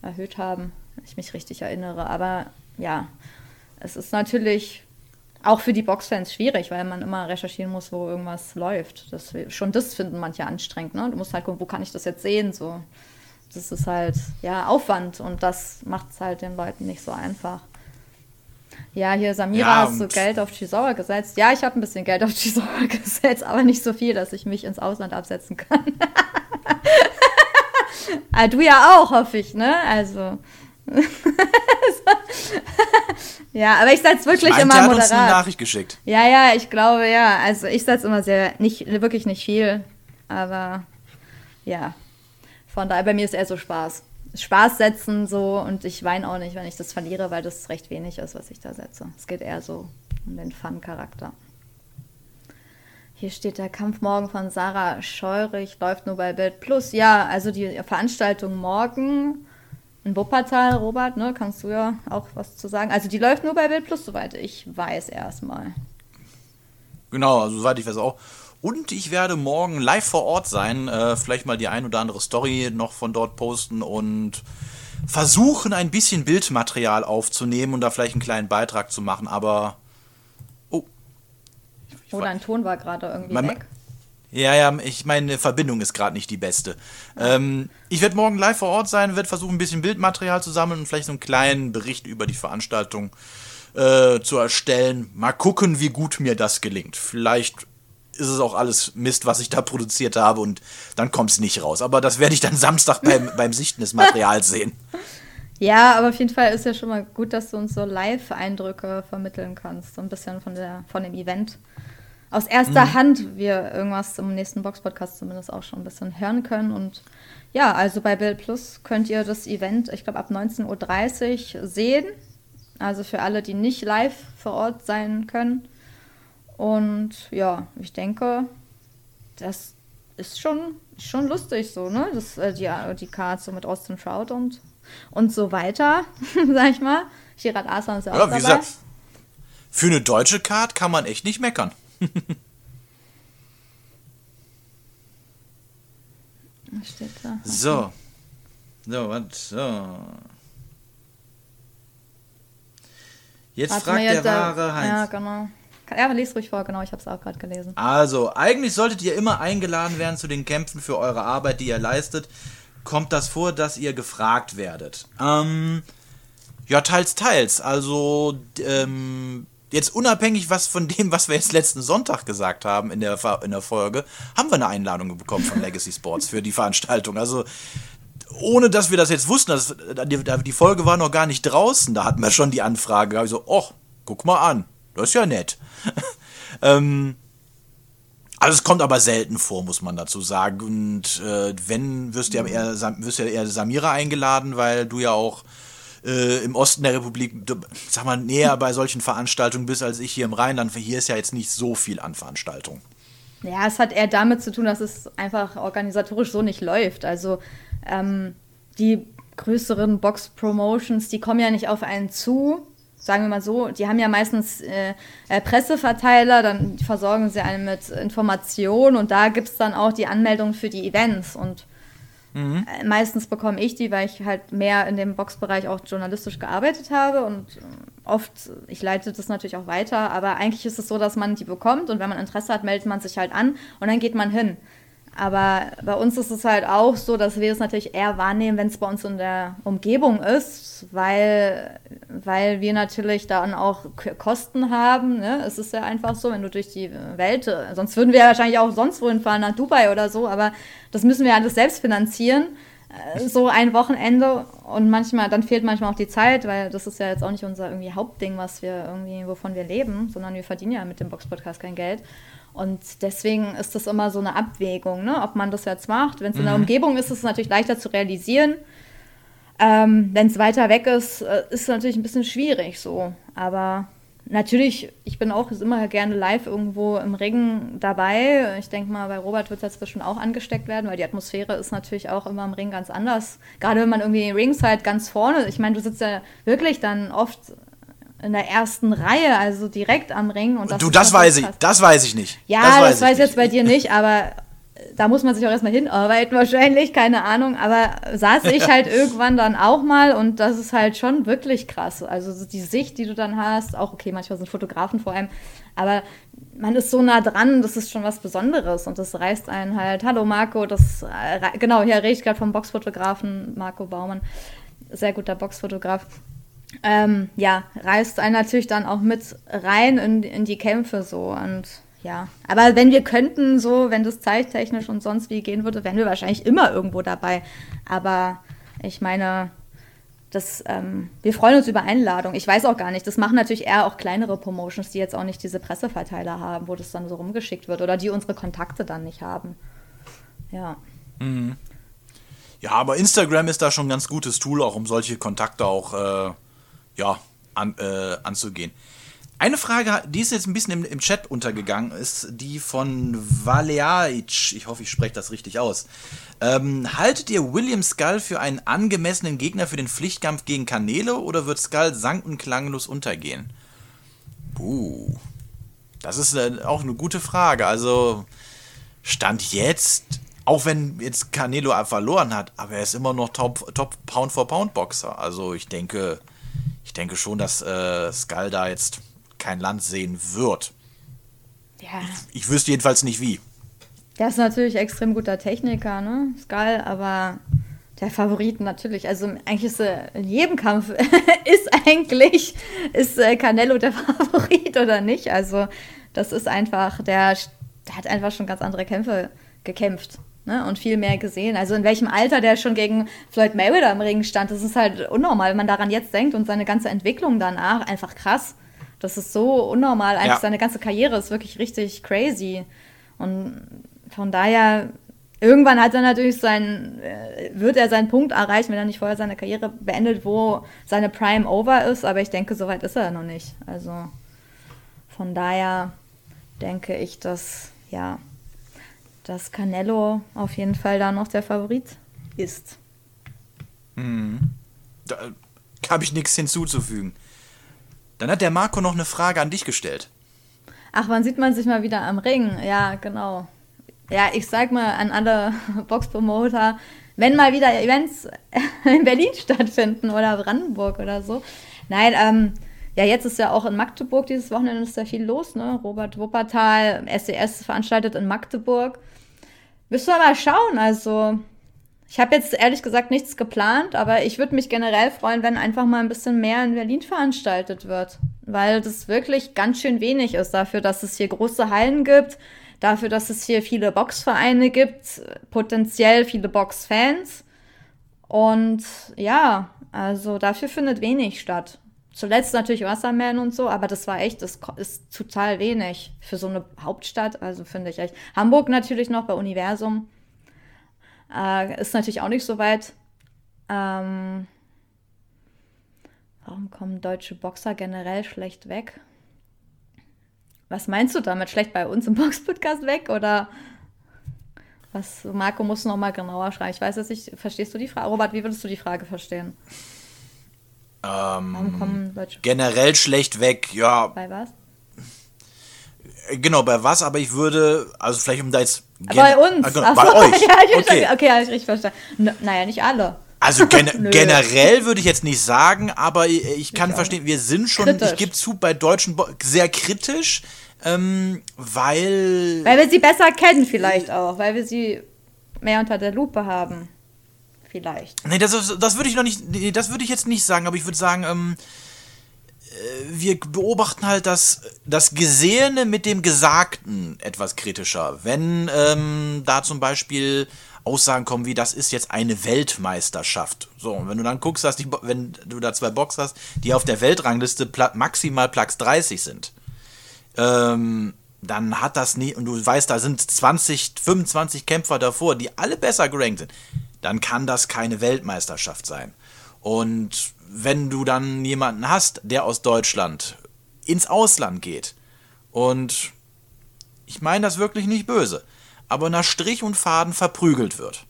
erhöht haben, wenn ich mich richtig erinnere. Aber ja, es ist natürlich auch für die Boxfans schwierig, weil man immer recherchieren muss, wo irgendwas läuft. Das, schon das finden manche anstrengend. Ne? Du musst halt gucken, wo kann ich das jetzt sehen? So. Das ist halt ja Aufwand und das macht es halt den Leuten nicht so einfach. Ja, hier Samira,
Ja,
hast du Geld auf Chisauer gesetzt? Ja, ich habe ein bisschen Geld auf Chisauer *laughs* gesetzt, aber nicht so viel, dass ich mich ins Ausland absetzen kann. *laughs* ah, du ja auch, hoffe ich, ne? Also. *laughs* ja, aber ich setze wirklich
Meinte,
immer
er hat uns eine
moderat.
Nachricht geschickt.
Ja, ja, ich glaube, ja. Also ich setze immer sehr, nicht, wirklich nicht viel. Aber ja. Von daher, bei mir ist eher so Spaß. Spaß setzen so und ich weine auch nicht, wenn ich das verliere, weil das recht wenig ist, was ich da setze. Es geht eher so um den Fun-Charakter. Hier steht der Kampf morgen von Sarah Scheurich, läuft nur bei Bild Plus. Ja, also die Veranstaltung morgen in Wuppertal, Robert, ne, kannst du ja auch was zu sagen. Also die läuft nur bei Bild Plus, soweit ich weiß erstmal.
Genau, also soweit ich weiß auch. Und ich werde morgen live vor Ort sein, äh, vielleicht mal die ein oder andere Story noch von dort posten und versuchen ein bisschen Bildmaterial aufzunehmen und da vielleicht einen kleinen Beitrag zu machen, aber
Oh, dein Ton war gerade irgendwie
Mein-
weg.
Ja, ja, ich meine Verbindung ist gerade nicht die beste. Ähm, ich werde morgen live vor Ort sein, werde versuchen, ein bisschen Bildmaterial zu sammeln und vielleicht so einen kleinen Bericht über die Veranstaltung äh, zu erstellen. Mal gucken, wie gut mir das gelingt. Vielleicht ist es auch alles Mist, was ich da produziert habe und dann kommt es nicht raus. Aber das werde ich dann Samstag beim, *laughs* beim Sichten des Materials sehen.
Ja, aber auf jeden Fall ist ja schon mal gut, dass du uns so Live-Eindrücke vermitteln kannst. So ein bisschen von, der, von dem Event. Aus erster mhm. Hand wir irgendwas im nächsten Box-Podcast zumindest auch schon ein bisschen hören können. Und ja, also bei Bild Plus könnt ihr das Event, ich glaube, ab 19.30 Uhr sehen. Also für alle, die nicht live vor Ort sein können. Und ja, ich denke, das ist schon, schon lustig so, ne? Das, äh, die, die Cards so mit Austin Trout und und so weiter, *laughs* sag ich mal. Shirat Aslan ist ja, ja auch wie dabei. Gesagt,
für eine deutsche Card kann man echt nicht meckern.
Steht da.
So. So, was? So. Jetzt Warte fragt der wahre Heinz.
Ja, genau. Ja, lest ruhig vor, genau, ich habe es auch gerade gelesen.
Also, eigentlich solltet ihr immer eingeladen werden zu den Kämpfen für eure Arbeit, die ihr leistet kommt das vor, dass ihr gefragt werdet? Ähm, ja, teils, teils. Also, ähm, jetzt unabhängig was von dem, was wir jetzt letzten Sonntag gesagt haben in der, in der Folge, haben wir eine Einladung bekommen von Legacy Sports für die Veranstaltung. Also, ohne dass wir das jetzt wussten, das, die, Folge war noch gar nicht draußen, da hatten wir schon die Anfrage. Also, oh, guck mal an, das ist ja nett. *laughs* ähm, also es kommt aber selten vor, muss man dazu sagen. Und äh, wenn, wirst du ja eher, wirst ja eher Samira eingeladen, weil du ja auch äh, im Osten der Republik, sag mal, näher bei solchen Veranstaltungen bist als ich hier im Rheinland. Hier ist ja jetzt nicht so viel an Veranstaltungen.
Ja, es hat eher damit zu tun, dass es einfach organisatorisch so nicht läuft. Also ähm, die größeren Box-Promotions, die kommen ja nicht auf einen zu, sagen wir mal so, die haben ja meistens äh, äh, Presseverteiler, dann versorgen sie einen mit Informationen und da gibt es dann auch die Anmeldung für die Events und mhm. äh, meistens bekomme ich die, weil ich halt mehr in dem Boxbereich auch journalistisch gearbeitet habe und äh, oft, ich leite das natürlich auch weiter, aber eigentlich ist es so, dass man die bekommt und wenn man Interesse hat, meldet man sich halt an und dann geht man hin. Aber bei uns ist es halt auch so, dass wir es natürlich eher wahrnehmen, wenn es bei uns in der Umgebung ist, weil, weil wir natürlich dann auch Kosten haben. Ne? Es ist ja einfach so, wenn du durch die Welt, sonst würden wir ja wahrscheinlich auch sonst wohin fahren, nach Dubai oder so, aber das müssen wir alles selbst finanzieren. Äh, so ein Wochenende und manchmal, dann fehlt manchmal auch die Zeit, weil das ist ja jetzt auch nicht unser irgendwie Hauptding, was wir irgendwie, wovon wir leben, sondern wir verdienen ja mit dem Box-Podcast kein Geld. Und deswegen ist das immer so eine Abwägung, ne? ob man das jetzt macht. Wenn es in der mhm. Umgebung ist, ist es natürlich leichter zu realisieren. Ähm, Wenn es weiter weg ist, äh, ist es natürlich ein bisschen schwierig so. Aber natürlich, ich bin auch immer gerne live irgendwo im Ring dabei. Ich denke mal, bei Robert wird es jetzt bestimmt auch angesteckt werden, weil die Atmosphäre ist natürlich auch immer im Ring ganz anders. Gerade wenn man irgendwie Ringside ganz vorne, ich meine, du sitzt ja wirklich dann oft in der ersten Reihe, also direkt am Ring. Und
das du, das weiß ich, das weiß ich nicht.
Ja, das weiß, das weiß ich jetzt bei dir *laughs* nicht, aber da muss man sich auch erstmal hinarbeiten *laughs* wahrscheinlich, keine Ahnung. Aber saß ich *laughs* halt irgendwann dann auch mal und das ist halt schon wirklich krass. Also die Sicht, die du dann hast, auch okay, manchmal sind Fotografen vor allem, aber man ist so nah dran, das ist schon was Besonderes und das reißt einen halt. Hallo Marco, das äh, genau, hier rede ich gerade vom Boxfotografen Marco Baumann, sehr guter Boxfotograf ähm, ja, reißt einen natürlich dann auch mit rein in, in die Kämpfe so und ja, aber wenn wir könnten, so, wenn das zeittechnisch und sonst wie gehen würde, wären wir wahrscheinlich immer irgendwo dabei. Aber ich meine, das, ähm, wir freuen uns über Einladung. Ich weiß auch gar nicht, das machen natürlich eher auch kleinere Promotions, die jetzt auch nicht diese Presseverteiler haben, wo das dann so rumgeschickt wird oder die unsere Kontakte dann nicht haben. Ja.
Mhm. Ja, aber Instagram ist da schon ein ganz gutes Tool, auch um solche Kontakte auch äh ja, an, äh, anzugehen. Eine Frage, die ist jetzt ein bisschen im, im Chat untergegangen, ist die von Valeaic. Ich hoffe, ich spreche das richtig aus. Ähm, haltet ihr William Skull für einen angemessenen Gegner für den Pflichtkampf gegen Kanäle oder wird Skull sang- und klanglos untergehen? Puh. Das ist äh, auch eine gute Frage. Also, Stand jetzt, auch wenn jetzt Canelo verloren hat, aber er ist immer noch Top, Top. Also, ich denke denke schon, dass äh, Skull da jetzt kein Land sehen wird.
Ja.
Ich, ich wüsste jedenfalls nicht wie.
Der ist natürlich extrem guter Techniker, ne? Geil, aber der Favorit natürlich. Also eigentlich ist äh, in jedem Kampf *laughs* ist eigentlich ist äh, Canelo der *laughs* Favorit oder nicht. Also das ist einfach, der, der hat einfach schon ganz andere Kämpfe gekämpft. Ne, und viel mehr gesehen. Also in welchem Alter der schon gegen Floyd Mayweather im Ring stand, das ist halt unnormal, wenn man daran jetzt denkt und seine ganze Entwicklung danach, einfach krass. Das ist so unnormal. Eigentlich ja. seine ganze Karriere ist wirklich richtig crazy. Und von daher, irgendwann hat er natürlich sein, äh, wird er seinen Punkt erreichen, wenn er nicht vorher seine Karriere beendet, wo seine Prime over ist. Aber ich denke, soweit ist er noch nicht. Also von daher denke ich, dass, ja, dass Canelo auf jeden Fall da noch der Favorit ist.
Hm. Da habe ich nichts hinzuzufügen. Dann hat der Marco noch eine Frage an dich gestellt.
Ach, wann sieht man sich mal wieder am Ring? Ja, genau. Ja, ich sag mal an alle *laughs* Boxpromoter, wenn mal wieder Events *laughs* in Berlin stattfinden oder Brandenburg oder so. Nein, ähm, ja, jetzt ist ja auch in Magdeburg dieses Wochenende ist ja viel los, ne? Robert Wuppertal, SES veranstaltet in Magdeburg. Müssen wir mal schauen, also ich habe jetzt ehrlich gesagt nichts geplant, aber ich würde mich generell freuen, wenn einfach mal ein bisschen mehr in Berlin veranstaltet wird, weil das wirklich ganz schön wenig ist dafür, dass es hier große Hallen gibt, dafür, dass es hier viele Boxvereine gibt, potenziell viele Boxfans. Und ja, also dafür findet wenig statt. Zuletzt natürlich Wasserman und so, aber das war echt, das ist total wenig für so eine Hauptstadt, also finde ich echt. Hamburg natürlich noch bei Universum. Äh, ist natürlich auch nicht so weit. Ähm, warum kommen deutsche Boxer generell schlecht weg? Was meinst du damit? Schlecht bei uns im Box-Podcast weg? Oder was? Marco muss noch mal genauer schreiben. Ich weiß jetzt nicht, verstehst du die Frage? Robert, wie würdest du die Frage verstehen?
Ähm, generell schlecht weg, ja.
Bei was?
Genau, bei was, aber ich würde, also vielleicht um da jetzt.
Bei uns.
Ah, genau, bei so, *laughs* euch.
ja, ich okay, okay, habe ich richtig verstanden. N naja, nicht alle.
Also gen *laughs* generell würde ich jetzt nicht sagen, aber ich kann ich verstehen, wir sind schon, kritisch. ich gebe zu, bei Deutschen Bo sehr kritisch, ähm, weil.
Weil wir sie besser kennen, vielleicht auch, weil wir sie mehr unter der Lupe haben vielleicht.
Nee, das, das würde ich noch nicht, das würde ich jetzt nicht sagen, aber ich würde sagen, ähm, äh, wir beobachten halt das, das Gesehene mit dem Gesagten etwas kritischer. Wenn ähm, da zum Beispiel Aussagen kommen wie, das ist jetzt eine Weltmeisterschaft. So, und wenn du dann guckst, dass die, wenn du da zwei Boxer hast, die auf der Weltrangliste maximal Platz 30 sind, ähm, dann hat das nie, und du weißt, da sind 20, 25 Kämpfer davor, die alle besser gerankt sind dann kann das keine Weltmeisterschaft sein. Und wenn du dann jemanden hast, der aus Deutschland ins Ausland geht und ich meine das wirklich nicht böse, aber nach Strich und Faden verprügelt wird,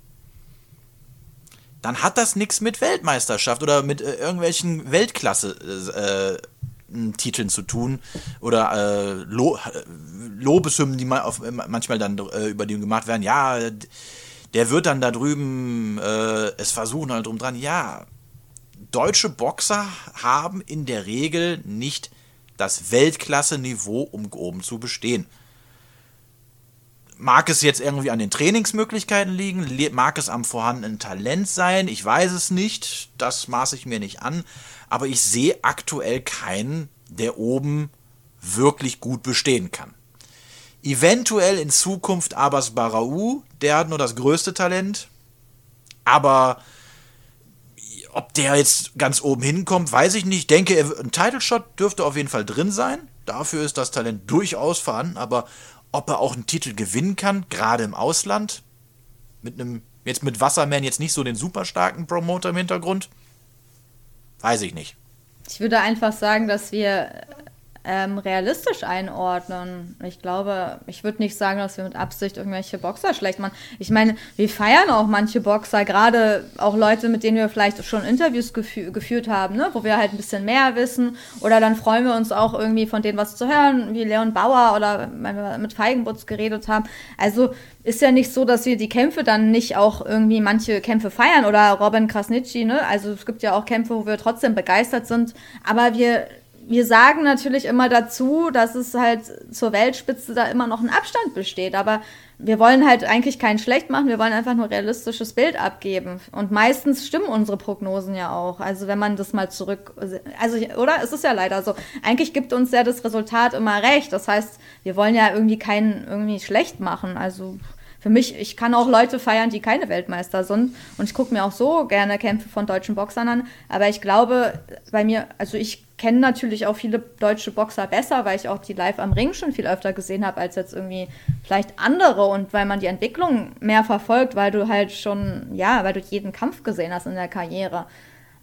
dann hat das nichts mit Weltmeisterschaft oder mit äh, irgendwelchen Weltklasse-Titeln äh, zu tun oder äh, Lo Lobeshymnen, die man auf, manchmal dann äh, über die gemacht werden. Ja, der wird dann da drüben äh, es versuchen halt drum dran. Ja, deutsche Boxer haben in der Regel nicht das Weltklasse-Niveau, um oben zu bestehen. Mag es jetzt irgendwie an den Trainingsmöglichkeiten liegen? Mag es am vorhandenen Talent sein? Ich weiß es nicht. Das maße ich mir nicht an. Aber ich sehe aktuell keinen, der oben wirklich gut bestehen kann. Eventuell in Zukunft Abbas Barau, der hat nur das größte Talent. Aber ob der jetzt ganz oben hinkommt, weiß ich nicht. Ich denke, ein Title Shot dürfte auf jeden Fall drin sein. Dafür ist das Talent durchaus vorhanden. Aber ob er auch einen Titel gewinnen kann, gerade im Ausland, mit einem, jetzt mit Wasserman jetzt nicht so den super starken Promoter im Hintergrund, weiß ich nicht.
Ich würde einfach sagen, dass wir ähm, realistisch einordnen. Ich glaube, ich würde nicht sagen, dass wir mit Absicht irgendwelche Boxer schlecht machen. Ich meine, wir feiern auch manche Boxer, gerade auch Leute, mit denen wir vielleicht schon Interviews gefü geführt haben, ne? wo wir halt ein bisschen mehr wissen. Oder dann freuen wir uns auch irgendwie von denen was zu hören, wie Leon Bauer oder wenn wir mit Feigenbutz geredet haben. Also ist ja nicht so, dass wir die Kämpfe dann nicht auch irgendwie manche Kämpfe feiern oder Robin Krasnitschi, ne? Also es gibt ja auch Kämpfe, wo wir trotzdem begeistert sind, aber wir wir sagen natürlich immer dazu, dass es halt zur Weltspitze da immer noch ein Abstand besteht. Aber wir wollen halt eigentlich keinen schlecht machen, wir wollen einfach nur realistisches Bild abgeben. Und meistens stimmen unsere Prognosen ja auch. Also wenn man das mal zurück, also oder? Es ist ja leider so. Eigentlich gibt uns ja das Resultat immer recht. Das heißt, wir wollen ja irgendwie keinen irgendwie schlecht machen. Also für mich, ich kann auch Leute feiern, die keine Weltmeister sind. Und ich gucke mir auch so gerne Kämpfe von deutschen Boxern an. Aber ich glaube, bei mir, also ich kenne natürlich auch viele deutsche Boxer besser, weil ich auch die live am Ring schon viel öfter gesehen habe als jetzt irgendwie vielleicht andere und weil man die Entwicklung mehr verfolgt, weil du halt schon, ja, weil du jeden Kampf gesehen hast in der Karriere.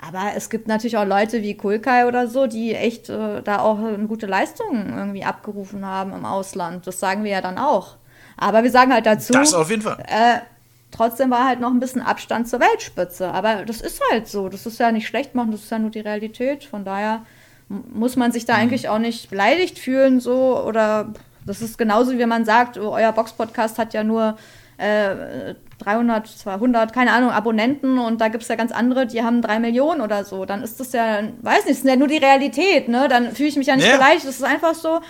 Aber es gibt natürlich auch Leute wie Kulkai oder so, die echt äh, da auch eine gute Leistung irgendwie abgerufen haben im Ausland. Das sagen wir ja dann auch. Aber wir sagen halt dazu.
Das auf jeden Fall.
Äh, trotzdem war halt noch ein bisschen Abstand zur Weltspitze. Aber das ist halt so. Das ist ja nicht schlecht machen, das ist ja nur die Realität. Von daher muss man sich da eigentlich auch nicht beleidigt fühlen, so. Oder das ist genauso, wie man sagt, oh, euer Box-Podcast hat ja nur äh, 300, 200, keine Ahnung, Abonnenten und da gibt es ja ganz andere, die haben drei Millionen oder so. Dann ist das ja, weiß nicht, ist ja nur die Realität, ne? Dann fühle ich mich ja nicht ja. beleidigt. Das ist einfach so,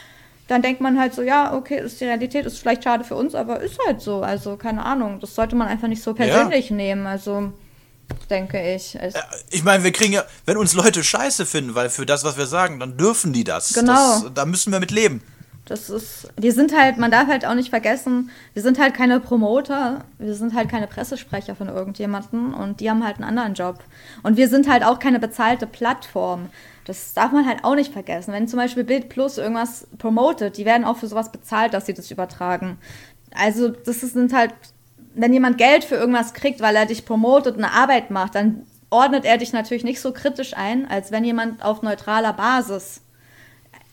dann denkt man halt so, ja, okay, ist die Realität, ist vielleicht schade für uns, aber ist halt so. Also, keine Ahnung. Das sollte man einfach nicht so persönlich ja. nehmen. Also, denke ich.
Ich, ich meine, wir kriegen ja, wenn uns Leute scheiße finden, weil für das, was wir sagen, dann dürfen die das.
Genau.
Das, da müssen wir mit leben.
Das ist, wir sind halt, man darf halt auch nicht vergessen, wir sind halt keine Promoter, wir sind halt keine Pressesprecher von irgendjemandem und die haben halt einen anderen Job. Und wir sind halt auch keine bezahlte Plattform. Das darf man halt auch nicht vergessen. Wenn zum Beispiel Bild Plus irgendwas promotet, die werden auch für sowas bezahlt, dass sie das übertragen. Also, das sind halt, wenn jemand Geld für irgendwas kriegt, weil er dich promotet und eine Arbeit macht, dann ordnet er dich natürlich nicht so kritisch ein, als wenn jemand auf neutraler Basis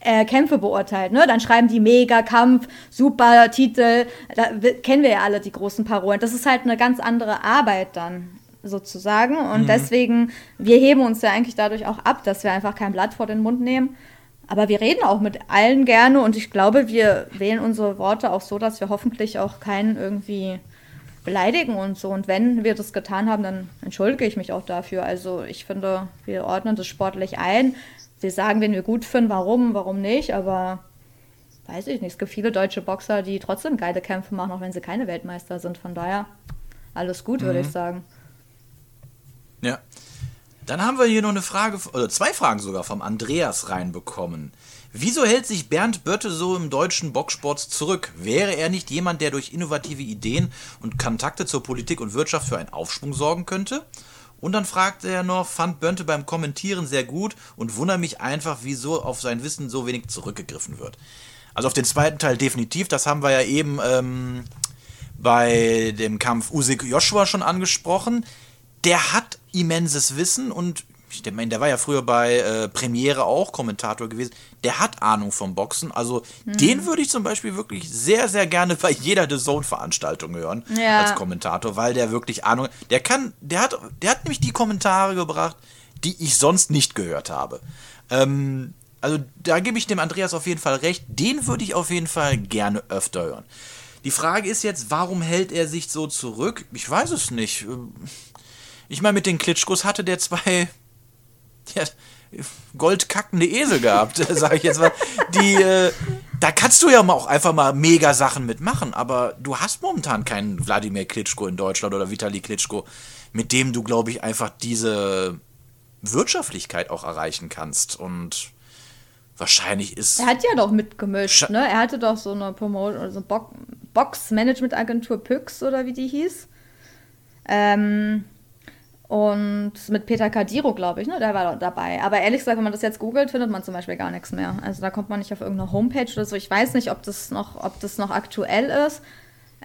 äh, Kämpfe beurteilt. Ne? Dann schreiben die Mega-Kampf, super Titel, da kennen wir ja alle die großen Parolen. Das ist halt eine ganz andere Arbeit dann sozusagen. Und mhm. deswegen, wir heben uns ja eigentlich dadurch auch ab, dass wir einfach kein Blatt vor den Mund nehmen. Aber wir reden auch mit allen gerne und ich glaube, wir wählen unsere Worte auch so, dass wir hoffentlich auch keinen irgendwie beleidigen und so. Und wenn wir das getan haben, dann entschuldige ich mich auch dafür. Also ich finde, wir ordnen das sportlich ein. Wir sagen, wenn wir gut finden, warum, warum nicht, aber weiß ich nicht. Es gibt viele deutsche Boxer, die trotzdem geile Kämpfe machen, auch wenn sie keine Weltmeister sind. Von daher alles gut, mhm. würde ich sagen.
Ja. Dann haben wir hier noch eine Frage, oder zwei Fragen sogar vom Andreas reinbekommen. Wieso hält sich Bernd Bötte so im deutschen Boxsport zurück? Wäre er nicht jemand, der durch innovative Ideen und Kontakte zur Politik und Wirtschaft für einen Aufschwung sorgen könnte? Und dann fragte er noch, fand Bönte beim Kommentieren sehr gut und wundere mich einfach, wieso auf sein Wissen so wenig zurückgegriffen wird. Also auf den zweiten Teil definitiv, das haben wir ja eben ähm, bei dem Kampf Usyk Joshua schon angesprochen der hat immenses Wissen und ich der war ja früher bei äh, Premiere auch Kommentator gewesen. Der hat Ahnung vom Boxen. Also mhm. den würde ich zum Beispiel wirklich sehr, sehr gerne bei jeder The Zone-Veranstaltung hören ja. als Kommentator, weil der wirklich Ahnung. Der kann, der hat, der hat nämlich die Kommentare gebracht, die ich sonst nicht gehört habe. Ähm, also da gebe ich dem Andreas auf jeden Fall recht. Den würde ich auf jeden Fall gerne öfter hören. Die Frage ist jetzt, warum hält er sich so zurück? Ich weiß es nicht. Ich meine, mit den Klitschkos hatte der zwei ja, goldkackende Esel gehabt, *laughs* sage ich jetzt mal. Die, äh, da kannst du ja auch einfach mal mega Sachen mitmachen, aber du hast momentan keinen Wladimir Klitschko in Deutschland oder Vitali Klitschko, mit dem du, glaube ich, einfach diese Wirtschaftlichkeit auch erreichen kannst. Und wahrscheinlich ist.
Er hat ja doch mitgemischt, ne? Er hatte doch so eine Promote, also Box-Management-Agentur Pyx oder wie die hieß. Ähm, und mit Peter Kadiro, glaube ich, ne, der war dabei. Aber ehrlich gesagt, wenn man das jetzt googelt, findet man zum Beispiel gar nichts mehr. Also da kommt man nicht auf irgendeine Homepage oder so. Ich weiß nicht, ob das noch, ob das noch aktuell ist.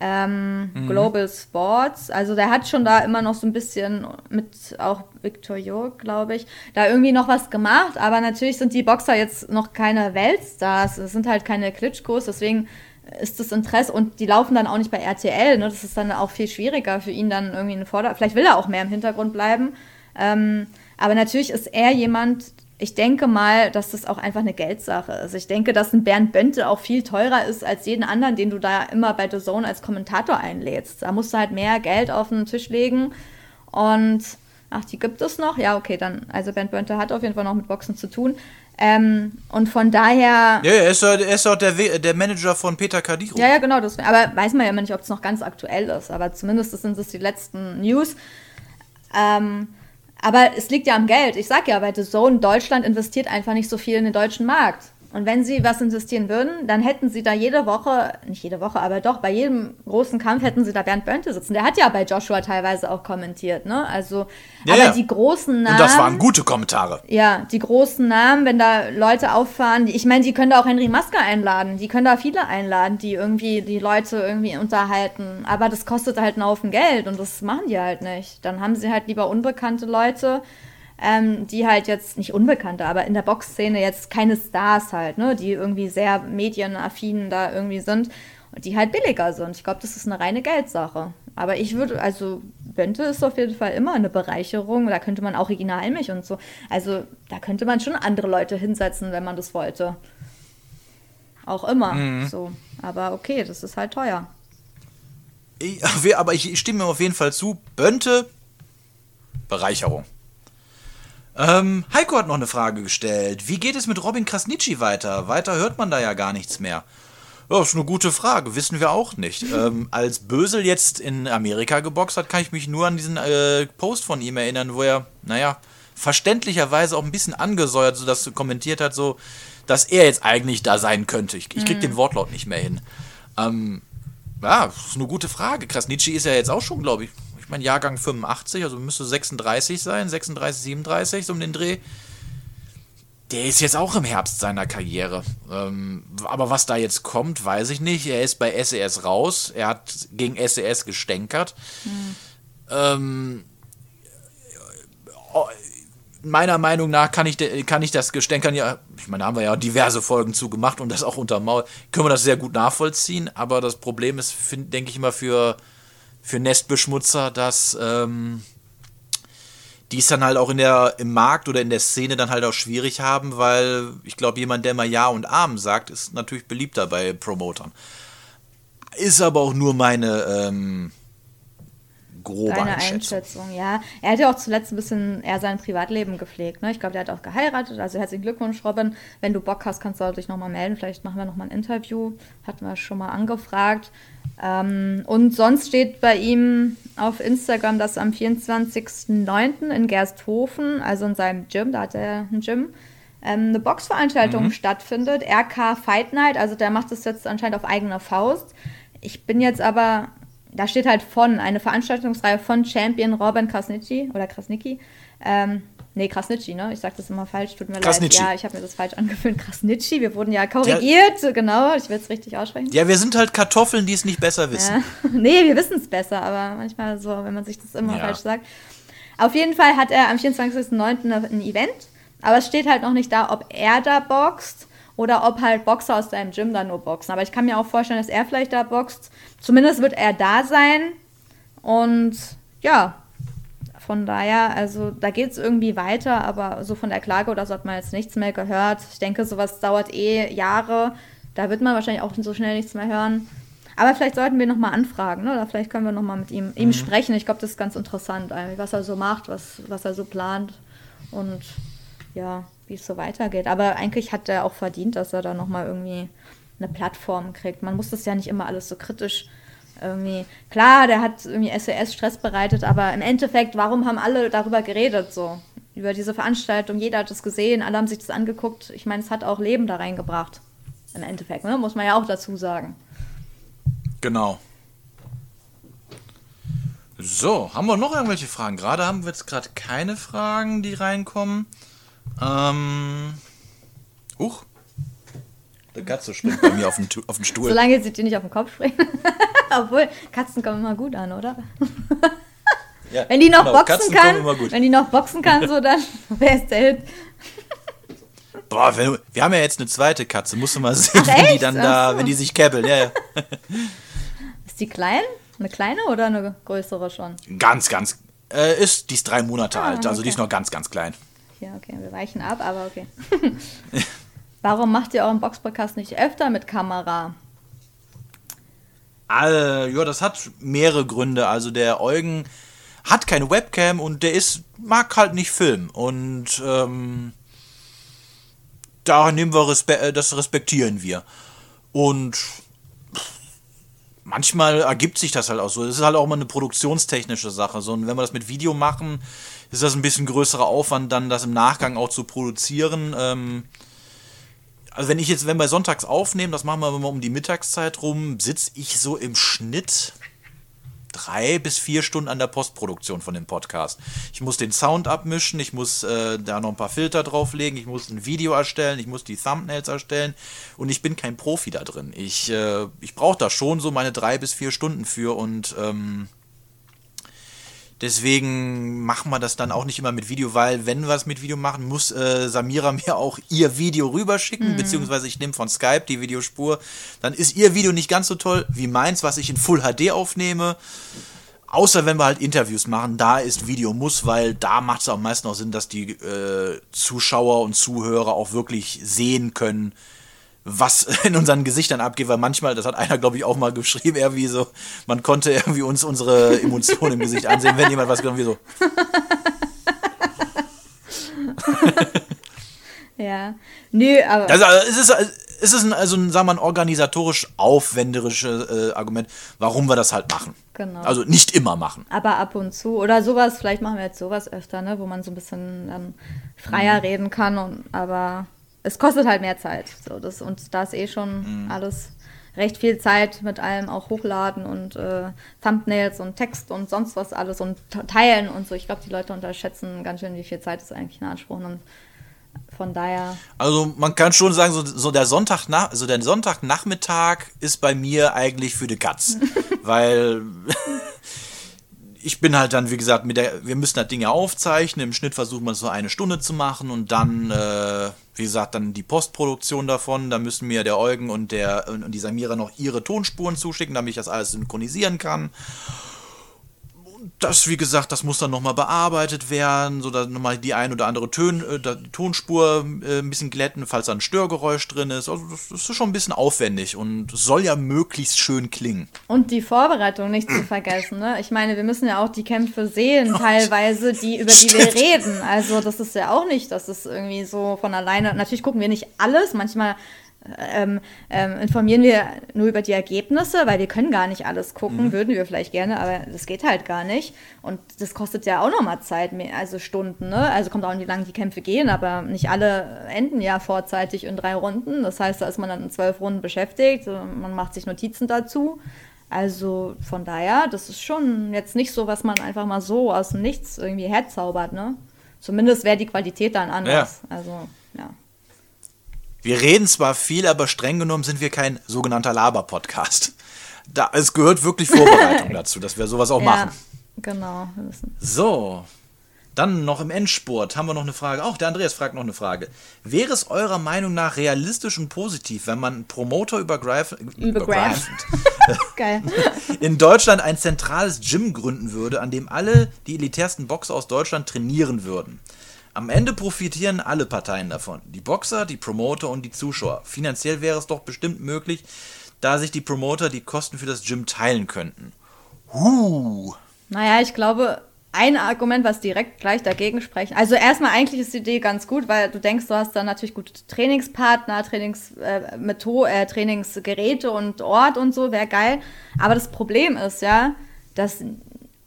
Ähm, mhm. Global Sports. Also der hat schon da immer noch so ein bisschen mit auch Victor York, glaube ich, da irgendwie noch was gemacht. Aber natürlich sind die Boxer jetzt noch keine Weltstars. Es sind halt keine Klitschkos. Deswegen ist das Interesse und die laufen dann auch nicht bei RTL, ne? Das ist dann auch viel schwieriger für ihn dann irgendwie eine Vorder. Vielleicht will er auch mehr im Hintergrund bleiben. Ähm, aber natürlich ist er jemand, ich denke mal, dass das auch einfach eine Geldsache ist. Ich denke, dass ein Bernd Bönte auch viel teurer ist als jeden anderen, den du da immer bei The Zone als Kommentator einlädst. Da musst du halt mehr Geld auf den Tisch legen und Ach, die gibt es noch? Ja, okay, dann. Also Bernd Bönte hat auf jeden Fall noch mit Boxen zu tun. Ähm, und von daher.
Ja, er ist er ist doch der, We- der Manager von Peter Kadiro.
Ja, ja, genau. Das, aber weiß man ja immer nicht, ob es noch ganz aktuell ist. Aber zumindest sind es die letzten News. Ähm, aber es liegt ja am Geld. Ich sag ja, weil The Zone Deutschland investiert einfach nicht so viel in den deutschen Markt. Und wenn sie was investieren würden, dann hätten sie da jede Woche, nicht jede Woche, aber doch bei jedem großen Kampf hätten sie da Bernd Bönte sitzen. Der hat ja bei Joshua teilweise auch kommentiert, ne? Also,
Ja,
aber
ja.
die großen Namen.
Und das waren gute Kommentare.
Ja, die großen Namen, wenn da Leute auffahren, die, ich meine, die können da auch Henry Maske einladen, die können da viele einladen, die irgendwie die Leute irgendwie unterhalten, aber das kostet halt einen Haufen Geld und das machen die halt nicht. Dann haben sie halt lieber unbekannte Leute, ähm, die halt jetzt, nicht unbekannte, aber in der Boxszene jetzt keine Stars halt, ne, die irgendwie sehr medienaffin da irgendwie sind und die halt billiger sind. Ich glaube, das ist eine reine Geldsache. Aber ich würde, also Bente ist auf jeden Fall immer eine Bereicherung. Da könnte man auch Originalmilch und so. Also da könnte man schon andere Leute hinsetzen, wenn man das wollte. Auch immer. So. Aber okay, das ist halt teuer.
Ich, aber ich stimme auf jeden Fall zu. Bönte, Bereicherung. Ähm, Heiko hat noch eine Frage gestellt. Wie geht es mit Robin Krasnitschi weiter? Weiter hört man da ja gar nichts mehr. Ja, ist eine gute Frage, wissen wir auch nicht. ähm, als Bösel jetzt in Amerika geboxt hat, kann ich mich nur an diesen äh, Post von ihm erinnern, wo er, naja, verständlicherweise auch ein bisschen angesäuert, so dass er kommentiert hat, so, dass er jetzt eigentlich da sein könnte. Ich, ich krieg den Wortlaut nicht mehr hin. Ähm, ja, ist eine gute Frage. Krasnitschi ist ja jetzt auch schon, glaube ich, ich meine, Jahrgang 85, also müsste 36 sein, 36, 37, so um den Dreh. Der ist jetzt auch im Herbst seiner Karriere. Ähm, aber was da jetzt kommt, weiß ich nicht. Er ist bei SES raus. Er hat gegen SES gestänkert. Ähm, oh, meiner Meinung nach kann ich, kann ich das Gestänkern ja, ich meine, da haben wir ja diverse Folgen zu gemacht und das auch untermauert, können wir das sehr gut nachvollziehen, aber das Problem ist, find- denke ich immer, für, für Nestbeschmutzer, dass ähm, die es dann halt auch in der, im Markt oder in der Szene dann halt auch schwierig haben, weil ich glaube, jemand, der mal Ja und Amen sagt, ist natürlich beliebter bei Promotern. Ist aber auch nur meine ähm, grobe
Deine
Einschätzung.
Einschätzung, ja. Er hat ja auch zuletzt ein bisschen eher sein Privatleben gepflegt. Ne? Ich glaube, der hat auch geheiratet. Also herzlichen Glückwunsch, Robin. Wenn du Bock hast, kannst du dich nochmal melden. Vielleicht machen wir nochmal ein Interview. Hatten wir schon mal angefragt. Ähm, und sonst steht bei ihm auf Instagram, dass am 24.09. in Gersthofen, also in seinem Gym, da hat er ein Gym, ähm, eine Boxveranstaltung stattfindet. RK Fight Night. Also der macht das jetzt anscheinend auf eigene Faust. Ich bin jetzt aber da steht halt von, eine Veranstaltungsreihe von Champion Robin Krasnitschi oder Krasnicki. Ähm, nee, Krasnitschi, ne? Ich sag das immer falsch, tut mir
Krasnitschi.
leid. Ja, ich habe mir das falsch angefüllt. Krasnitschi, wir wurden ja korrigiert, genau, ich will es richtig aussprechen.
Ja, wir sind halt Kartoffeln, die es nicht besser wissen.
Ja. *laughs* nee, wir wissen es besser, aber manchmal so, wenn man sich das immer
Ja.
falsch sagt. Auf jeden Fall hat er am 24.09. ein Event, aber es steht halt noch nicht da, ob er da boxt oder ob halt Boxer aus seinem Gym da nur boxen. Aber ich kann mir auch vorstellen, dass er vielleicht da boxt. Zumindest wird er da sein. Und ja, von daher, also da geht es irgendwie weiter, aber so von der Klage oder so hat man jetzt nichts mehr gehört. Ich denke, sowas dauert eh Jahre. Da wird man wahrscheinlich auch so schnell nichts mehr hören. Aber vielleicht sollten wir nochmal anfragen, ne? oder vielleicht können wir nochmal mit ihm, ihm sprechen. Ich glaube, das ist ganz interessant, was er so macht, was, was er so plant und ja, wie es so weitergeht. Aber eigentlich hat er auch verdient, dass er da nochmal irgendwie eine Plattform kriegt. Man muss das ja nicht immer alles so kritisch irgendwie. Klar, der hat irgendwie SES Stress bereitet, aber im Endeffekt, warum haben alle darüber geredet so? Über diese Veranstaltung, jeder hat es gesehen, alle haben sich das angeguckt. Ich meine, es hat auch Leben da reingebracht. Im Endeffekt, ne? muss man ja auch dazu sagen.
Genau. So, haben wir noch irgendwelche Fragen? Gerade haben wir jetzt gerade keine Fragen, die reinkommen. Ähm. Huch. Der Katze springt bei mir auf den, auf den Stuhl.
Solange sie dir nicht auf den Kopf springen. *laughs* Obwohl, Katzen kommen immer gut an, oder?
Ja,
Wenn die noch
genau,
boxen
Katzen
kann, wenn die noch boxen kann, so dann *laughs* wer ist der Hit?
Boah, wenn, wir haben ja jetzt eine zweite Katze. Musst du mal sehen,
Ach,
wenn die dann da,
so.
wenn die sich käppeln. Ja, ja. *laughs*
Ist die klein? Eine kleine oder eine größere schon?
Ganz, ganz. Äh, ist, die ist drei Monate
Ah,
alt, also die
okay.
ist noch ganz, ganz klein.
Ja, okay, wir weichen ab, aber okay. Warum macht ihr euren Box-Podcast nicht öfter mit Kamera?
Äh, ja, das hat mehrere Gründe. Also der Eugen hat keine Webcam und der ist, mag halt nicht filmen. Und ähm, da nehmen wir Respe äh, das respektieren wir. Und manchmal ergibt sich das halt auch so. Das ist halt auch mal eine produktionstechnische Sache. So, und wenn wir das mit Video machen, ist das ein bisschen größerer Aufwand, dann das im Nachgang auch zu produzieren. Ähm, also wenn ich jetzt, wenn wir sonntags aufnehmen, das machen wir immer um die Mittagszeit rum, sitze ich so im Schnitt drei bis vier Stunden an der Postproduktion von dem Podcast. Ich muss den Sound abmischen, ich muss äh, da noch ein paar Filter drauflegen, ich muss ein Video erstellen, ich muss die Thumbnails erstellen und ich bin kein Profi da drin. Ich, äh, ich brauche da schon so meine drei bis vier Stunden für und ähm, Deswegen machen wir das dann auch nicht immer mit Video, weil wenn wir es mit Video machen, muss äh, Samira *laughs* mir auch ihr Video rüberschicken, mhm. beziehungsweise ich nehme von Skype die Videospur. Dann ist ihr Video nicht ganz so toll wie meins, was ich in Full HD aufnehme. Außer wenn wir halt Interviews machen, da ist Video muss, weil da macht es am meisten auch Sinn, dass die äh, Zuschauer und Zuhörer auch wirklich sehen können, was *laughs* in unseren Gesichtern abgeht, weil manchmal, das hat einer, glaube ich, auch mal geschrieben, irgendwie so, man konnte irgendwie uns unsere Emotionen im Gesicht ansehen, wenn jemand was irgendwie so. *laughs*
ja. Nö, aber.
Also, es ist, es ist ein, also ein, sagen wir mal, ein organisatorisch aufwenderisches äh, Argument, warum wir das halt machen.
Genau.
Also nicht immer machen.
Aber ab und zu. Oder sowas, vielleicht machen wir jetzt sowas öfter, ne, wo man so ein bisschen ähm, freier mhm. reden kann. Und, aber es kostet halt mehr Zeit. So, das, und da ist eh schon mhm. alles recht viel Zeit mit allem auch hochladen und äh, Thumbnails und Text und sonst was alles und teilen und so. Ich glaube, die Leute unterschätzen ganz schön, wie viel Zeit es eigentlich in Anspruch nimmt. Von daher.
Also man kann schon sagen, so, so der Sonntag so der Sonntagnachmittag ist bei mir eigentlich für die Katz. *laughs* weil ich bin halt dann, wie gesagt, mit der, wir müssen halt Dinge aufzeichnen. Im Schnitt versuchen wir es so eine Stunde zu machen und dann, äh, wie gesagt, dann die Postproduktion davon. Da müssen mir der Eugen und der und die Samira noch ihre Tonspuren zuschicken, damit ich das alles synchronisieren kann das, wie gesagt, das muss dann nochmal bearbeitet werden, so dass nochmal die ein oder andere Tön, äh, Tonspur äh, ein bisschen glätten, falls da ein Störgeräusch drin ist. Also das, das, ist schon ein bisschen aufwendig und soll ja möglichst schön klingen.
Und die Vorbereitung nicht zu vergessen, ne? Ich meine, wir müssen ja auch die Kämpfe sehen, teilweise, die, über die wir reden. Also das ist ja auch nicht, dass es irgendwie so von alleine. Natürlich gucken wir nicht alles, manchmal ähm, ähm, informieren wir nur über die Ergebnisse, weil wir können gar nicht alles gucken, mhm. würden wir vielleicht gerne, aber das geht halt gar nicht. Und das kostet ja auch nochmal Zeit, also Stunden. Ne? Also kommt auch an, wie lange die Kämpfe gehen, aber nicht alle enden ja vorzeitig in drei Runden. Das heißt, da ist man dann in zwölf Runden beschäftigt, man macht sich Notizen dazu. Also von daher, das ist schon jetzt nicht so, was man einfach mal so aus dem Nichts irgendwie herzaubert. Ne? Zumindest wäre die Qualität dann anders. Ja. Also, ja.
Wir reden zwar viel, aber streng genommen sind wir kein sogenannter Laber-Podcast. Da, es gehört wirklich Vorbereitung *laughs* dazu, dass wir sowas auch ja, machen.
Genau.
So, dann noch im Endspurt haben wir noch eine Frage. Auch der Andreas fragt noch eine Frage. Wäre es eurer Meinung nach realistisch und positiv, wenn man Promoter übergreifend, *laughs* *laughs* in Deutschland ein zentrales Gym gründen würde, an dem alle die elitärsten Boxer aus Deutschland trainieren würden? Am Ende profitieren alle Parteien davon. Die Boxer, die Promoter und die Zuschauer. Finanziell wäre es doch bestimmt möglich, da sich die Promoter die Kosten für das Gym teilen könnten. Huh.
Naja, ich glaube, ein Argument, was direkt gleich dagegen spricht. Also erstmal eigentlich ist die Idee ganz gut, weil du denkst, du hast dann natürlich gute Trainingspartner, Trainingsmethode, äh, äh, Trainingsgeräte und Ort und so, wäre geil. Aber das Problem ist ja, dass,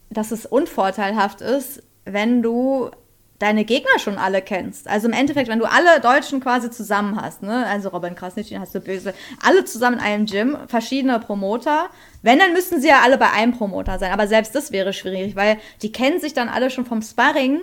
dass es unvorteilhaft ist, wenn du deine Gegner schon alle kennst. Also im Endeffekt, wenn du alle Deutschen quasi zusammen hast, ne, also Robin Krasnitsch, hast du böse, alle zusammen in einem Gym, verschiedene Promoter. Wenn, dann müssten sie ja alle bei einem Promoter sein. Aber selbst das wäre schwierig, weil die kennen sich dann alle schon vom Sparring.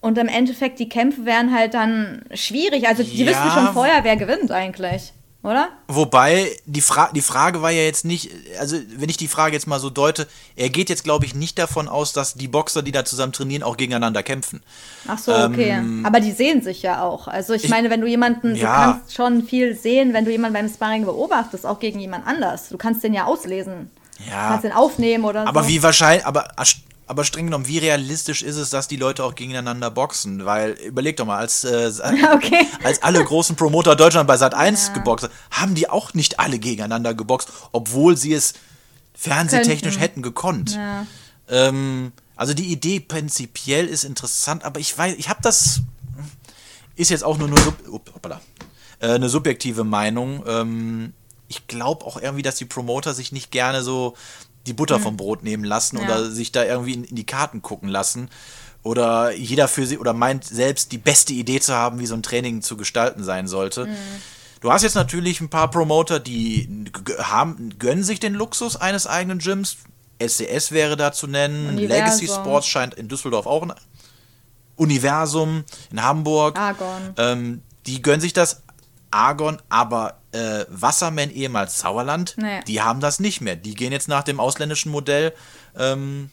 Und im Endeffekt, die Kämpfe wären halt dann schwierig. Also die ja. wissen schon vorher, wer gewinnt eigentlich oder?
Wobei, die, Fra die Frage war ja jetzt nicht, also wenn ich die Frage jetzt mal so deute, er geht jetzt, glaube ich, nicht davon aus, dass die Boxer, die da zusammen trainieren, auch gegeneinander kämpfen.
Ach so, okay. Ähm, Aber die sehen sich ja auch. Also ich, ich meine, wenn du jemanden, ja. du kannst schon viel sehen, wenn du jemanden beim Sparring beobachtest, auch gegen jemand anders. Du kannst den ja auslesen. Ja. Du kannst den aufnehmen oder
aber so. Aber wie wahrscheinlich, aber aber streng genommen, wie realistisch ist es, dass die Leute auch gegeneinander boxen? Weil, überleg doch mal, als, äh, *laughs* okay. als alle großen Promoter Deutschland bei Sat 1 ja. geboxt haben, die auch nicht alle gegeneinander geboxt, obwohl sie es fernsehtechnisch Könnten. hätten gekonnt. Ja. Ähm, Also die Idee prinzipiell ist interessant, aber ich weiß, ich habe das ist jetzt auch nur, nur sub, hoppala, äh, eine subjektive Meinung. Ähm, ich glaube auch irgendwie, dass die Promoter sich nicht gerne so die Butter vom Brot nehmen lassen
Ja.
oder sich da irgendwie in, in die Karten gucken lassen. Oder jeder für sie oder meint selbst die beste Idee zu haben, wie so ein Training zu gestalten sein sollte. Du hast jetzt natürlich ein paar Promoter, die haben, gönnen sich den Luxus eines eigenen Gyms. SCS wäre da zu nennen.
Universum.
Legacy Sports scheint in Düsseldorf auch ein Universum in Hamburg.
Argon.
Ähm, die gönnen sich das. Argon, aber äh, Wasserman, ehemals Sauerland,
Nee.
die haben das nicht mehr. Die gehen jetzt nach dem ausländischen Modell ähm,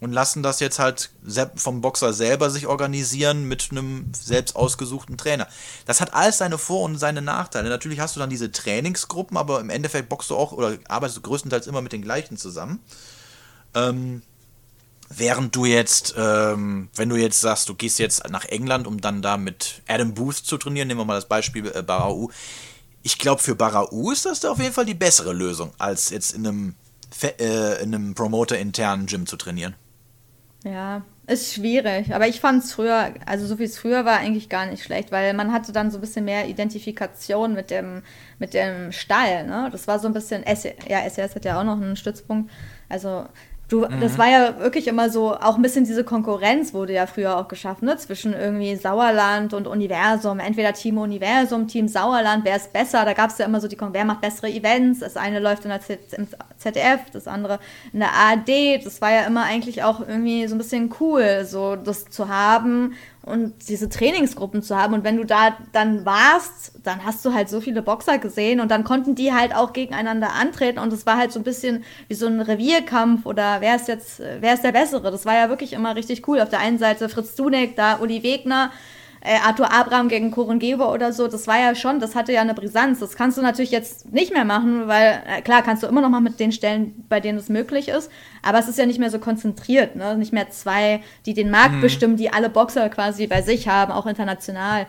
und lassen das jetzt halt vom Boxer selber sich organisieren mit einem selbst ausgesuchten Trainer. Das hat alles seine Vor- und seine Nachteile. Natürlich hast du dann diese Trainingsgruppen, aber im Endeffekt boxst du auch oder arbeitest du größtenteils immer mit den gleichen zusammen. Ähm, während du jetzt, ähm, wenn du jetzt sagst, du gehst jetzt nach England, um dann da mit Adam Booth zu trainieren, nehmen wir mal das Beispiel äh, Barau. Ich glaube, für Barau ist das da auf jeden Fall die bessere Lösung, als jetzt in einem, Fe äh, in einem Promoter-internen Gym zu trainieren.
Ja, ist schwierig. Aber ich fand es früher, also so wie es früher war, eigentlich gar nicht schlecht, weil man hatte dann so ein bisschen mehr Identifikation mit dem, mit dem Stall. Ne? Das war so ein bisschen, S ja, SES hat ja auch noch einen Stützpunkt. Also du, das war ja wirklich immer so, auch ein bisschen diese Konkurrenz wurde ja früher auch geschaffen, ne? zwischen irgendwie Sauerland und Universum. Entweder Team Universum, Team Sauerland, wer ist besser? Da gab es ja immer so die, Kon- wer macht bessere Events? Das eine läuft in der Z im ZDF, das andere in der ARD. Das war ja immer eigentlich auch irgendwie so ein bisschen cool, so das zu haben und diese Trainingsgruppen zu haben. Und wenn du da dann warst, dann hast du halt so viele Boxer gesehen und dann konnten die halt auch gegeneinander antreten und es war halt so ein bisschen wie so ein Revierkampf oder wer ist jetzt, äh, wer ist der Bessere? Das war ja wirklich immer richtig cool. Auf der einen Seite Fritz Dunek, da Uli Wegner, äh, Arthur Abraham gegen Koren Geber oder so, das war ja schon, das hatte ja eine Brisanz. Das kannst du natürlich jetzt nicht mehr machen, weil äh, klar kannst du immer noch mal mit den Stellen, bei denen es möglich ist, aber es ist ja nicht mehr so konzentriert, ne? Nicht mehr zwei, die den Markt bestimmen, die alle Boxer quasi bei sich haben, auch international.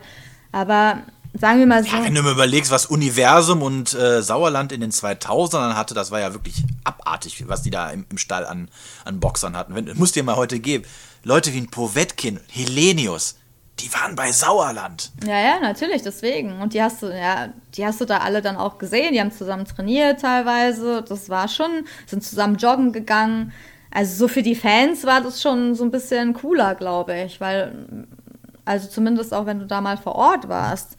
Aber sagen wir mal so.
Ja, wenn du mir überlegst, was Universum und äh, Sauerland in den 2000ern hatte, das war ja wirklich abartig, was die da im, im Stall an, an Boxern hatten. Wenn, muss dir mal heute geben. Leute wie ein Povetkin, Helenius, die waren bei Sauerland.
Ja, ja, natürlich, deswegen. Und die hast du, ja, die hast du da alle dann auch gesehen. Die haben zusammen trainiert teilweise. Das war schon, sind zusammen joggen gegangen. Also so für die Fans war das schon so ein bisschen cooler, glaube ich, weil, also zumindest auch wenn du da mal vor Ort warst.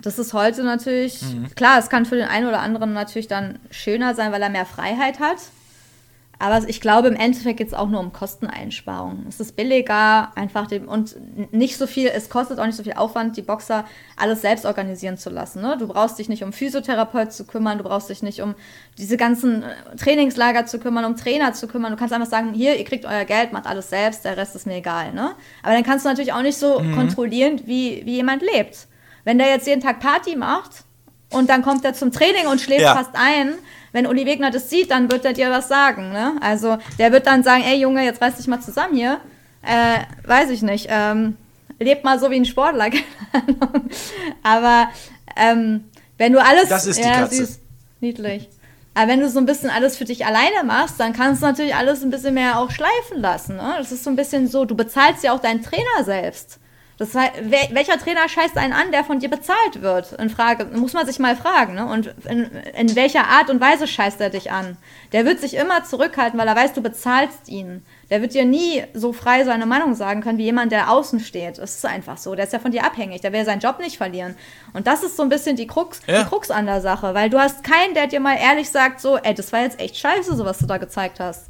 Das ist heute natürlich, klar, es kann für den einen oder anderen natürlich dann schöner sein, weil er mehr Freiheit hat. Aber ich glaube, im Endeffekt geht es auch nur um Kosteneinsparung. Es ist billiger, einfach dem, und nicht so viel, es kostet auch nicht so viel Aufwand, die Boxer alles selbst organisieren zu lassen. Ne? Du brauchst dich nicht um Physiotherapeut zu kümmern, du brauchst dich nicht um diese ganzen äh, Trainingslager zu kümmern, um Trainer zu kümmern. Du kannst einfach sagen, hier, ihr kriegt euer Geld, macht alles selbst, der Rest ist mir egal. Ne? Aber dann kannst du natürlich auch nicht so kontrollieren, wie, wie jemand lebt. Wenn der jetzt jeden Tag Party macht und dann kommt er zum Training und schläft
Ja.
fast ein, wenn Uli Wegner das sieht, dann wird er dir was sagen. Ne? Also der wird dann sagen, ey Junge, jetzt reiß dich mal zusammen hier. Äh, weiß ich nicht. Ähm, lebt mal so wie ein Sportler. *laughs* keine Ahnung. Aber ähm, wenn du alles...
Das ist die Katze.
süß, niedlich. Aber wenn du so ein bisschen alles für dich alleine machst, dann kannst du natürlich alles ein bisschen mehr auch schleifen lassen. Ne? Das ist so ein bisschen so, du bezahlst ja auch deinen Trainer selbst. Das heißt, wel- welcher Trainer scheißt einen an, der von dir bezahlt wird? In Frage, muss man sich mal fragen. Ne? Und in, in welcher Art und Weise scheißt er dich an? Der wird sich immer zurückhalten, weil er weiß, du bezahlst ihn. Der wird dir nie so frei seine Meinung sagen können, wie jemand, der außen steht. Das ist einfach so. Der ist ja von dir abhängig. Der will seinen Job nicht verlieren. Und das ist so ein bisschen die Krux,
Ja.
die Krux an der Sache. Weil du hast keinen, der dir mal ehrlich sagt, so, ey, das war jetzt echt scheiße, so was du da gezeigt hast.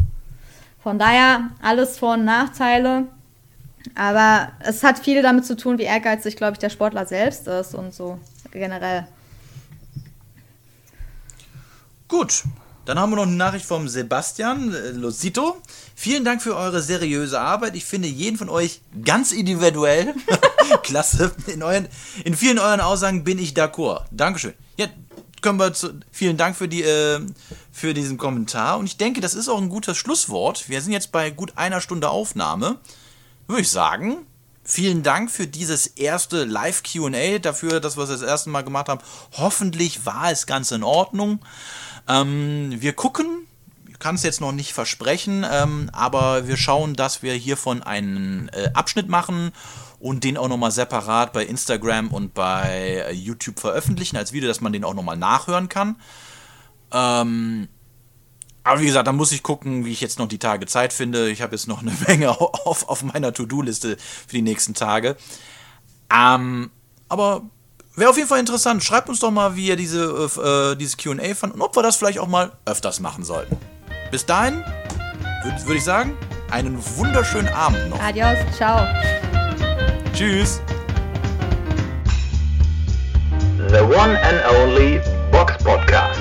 Von daher, alles Vor- und Nachteile. Aber es hat viel damit zu tun, wie ehrgeizig, glaube ich, der Sportler selbst ist und so generell.
Gut, dann haben wir noch eine Nachricht vom Sebastian äh, Losito. Vielen Dank für eure seriöse Arbeit. Ich finde jeden von euch ganz individuell. *laughs* Klasse. In, euren, in vielen euren Aussagen bin ich d'accord. Dankeschön. Ja, können wir zu, vielen Dank für, die, äh, für diesen Kommentar. Und ich denke, das ist auch ein gutes Schlusswort. Wir sind jetzt bei gut einer Stunde Aufnahme. Würde ich sagen, vielen Dank für dieses erste Live-QA, dafür, dass wir es das erste Mal gemacht haben. Hoffentlich war es ganz in Ordnung. Ähm, wir gucken, kann es jetzt noch nicht versprechen, ähm, aber wir schauen, dass wir hiervon einen äh, Abschnitt machen und den auch nochmal separat bei Instagram und bei äh, YouTube veröffentlichen als Video, dass man den auch nochmal nachhören kann. Ähm, aber wie gesagt, da muss ich gucken, wie ich jetzt noch die Tage Zeit finde. Ich habe jetzt noch eine *laughs* Menge auf, auf meiner To-Do-Liste für die nächsten Tage. Ähm, aber wäre auf jeden Fall interessant. Schreibt uns doch mal, wie ihr diese, äh, dieses QA fand und ob wir das vielleicht auch mal öfters machen sollten. Bis dahin würde würd ich sagen, einen wunderschönen Abend noch.
Adios, ciao.
Tschüss.
The one and only Box Podcast.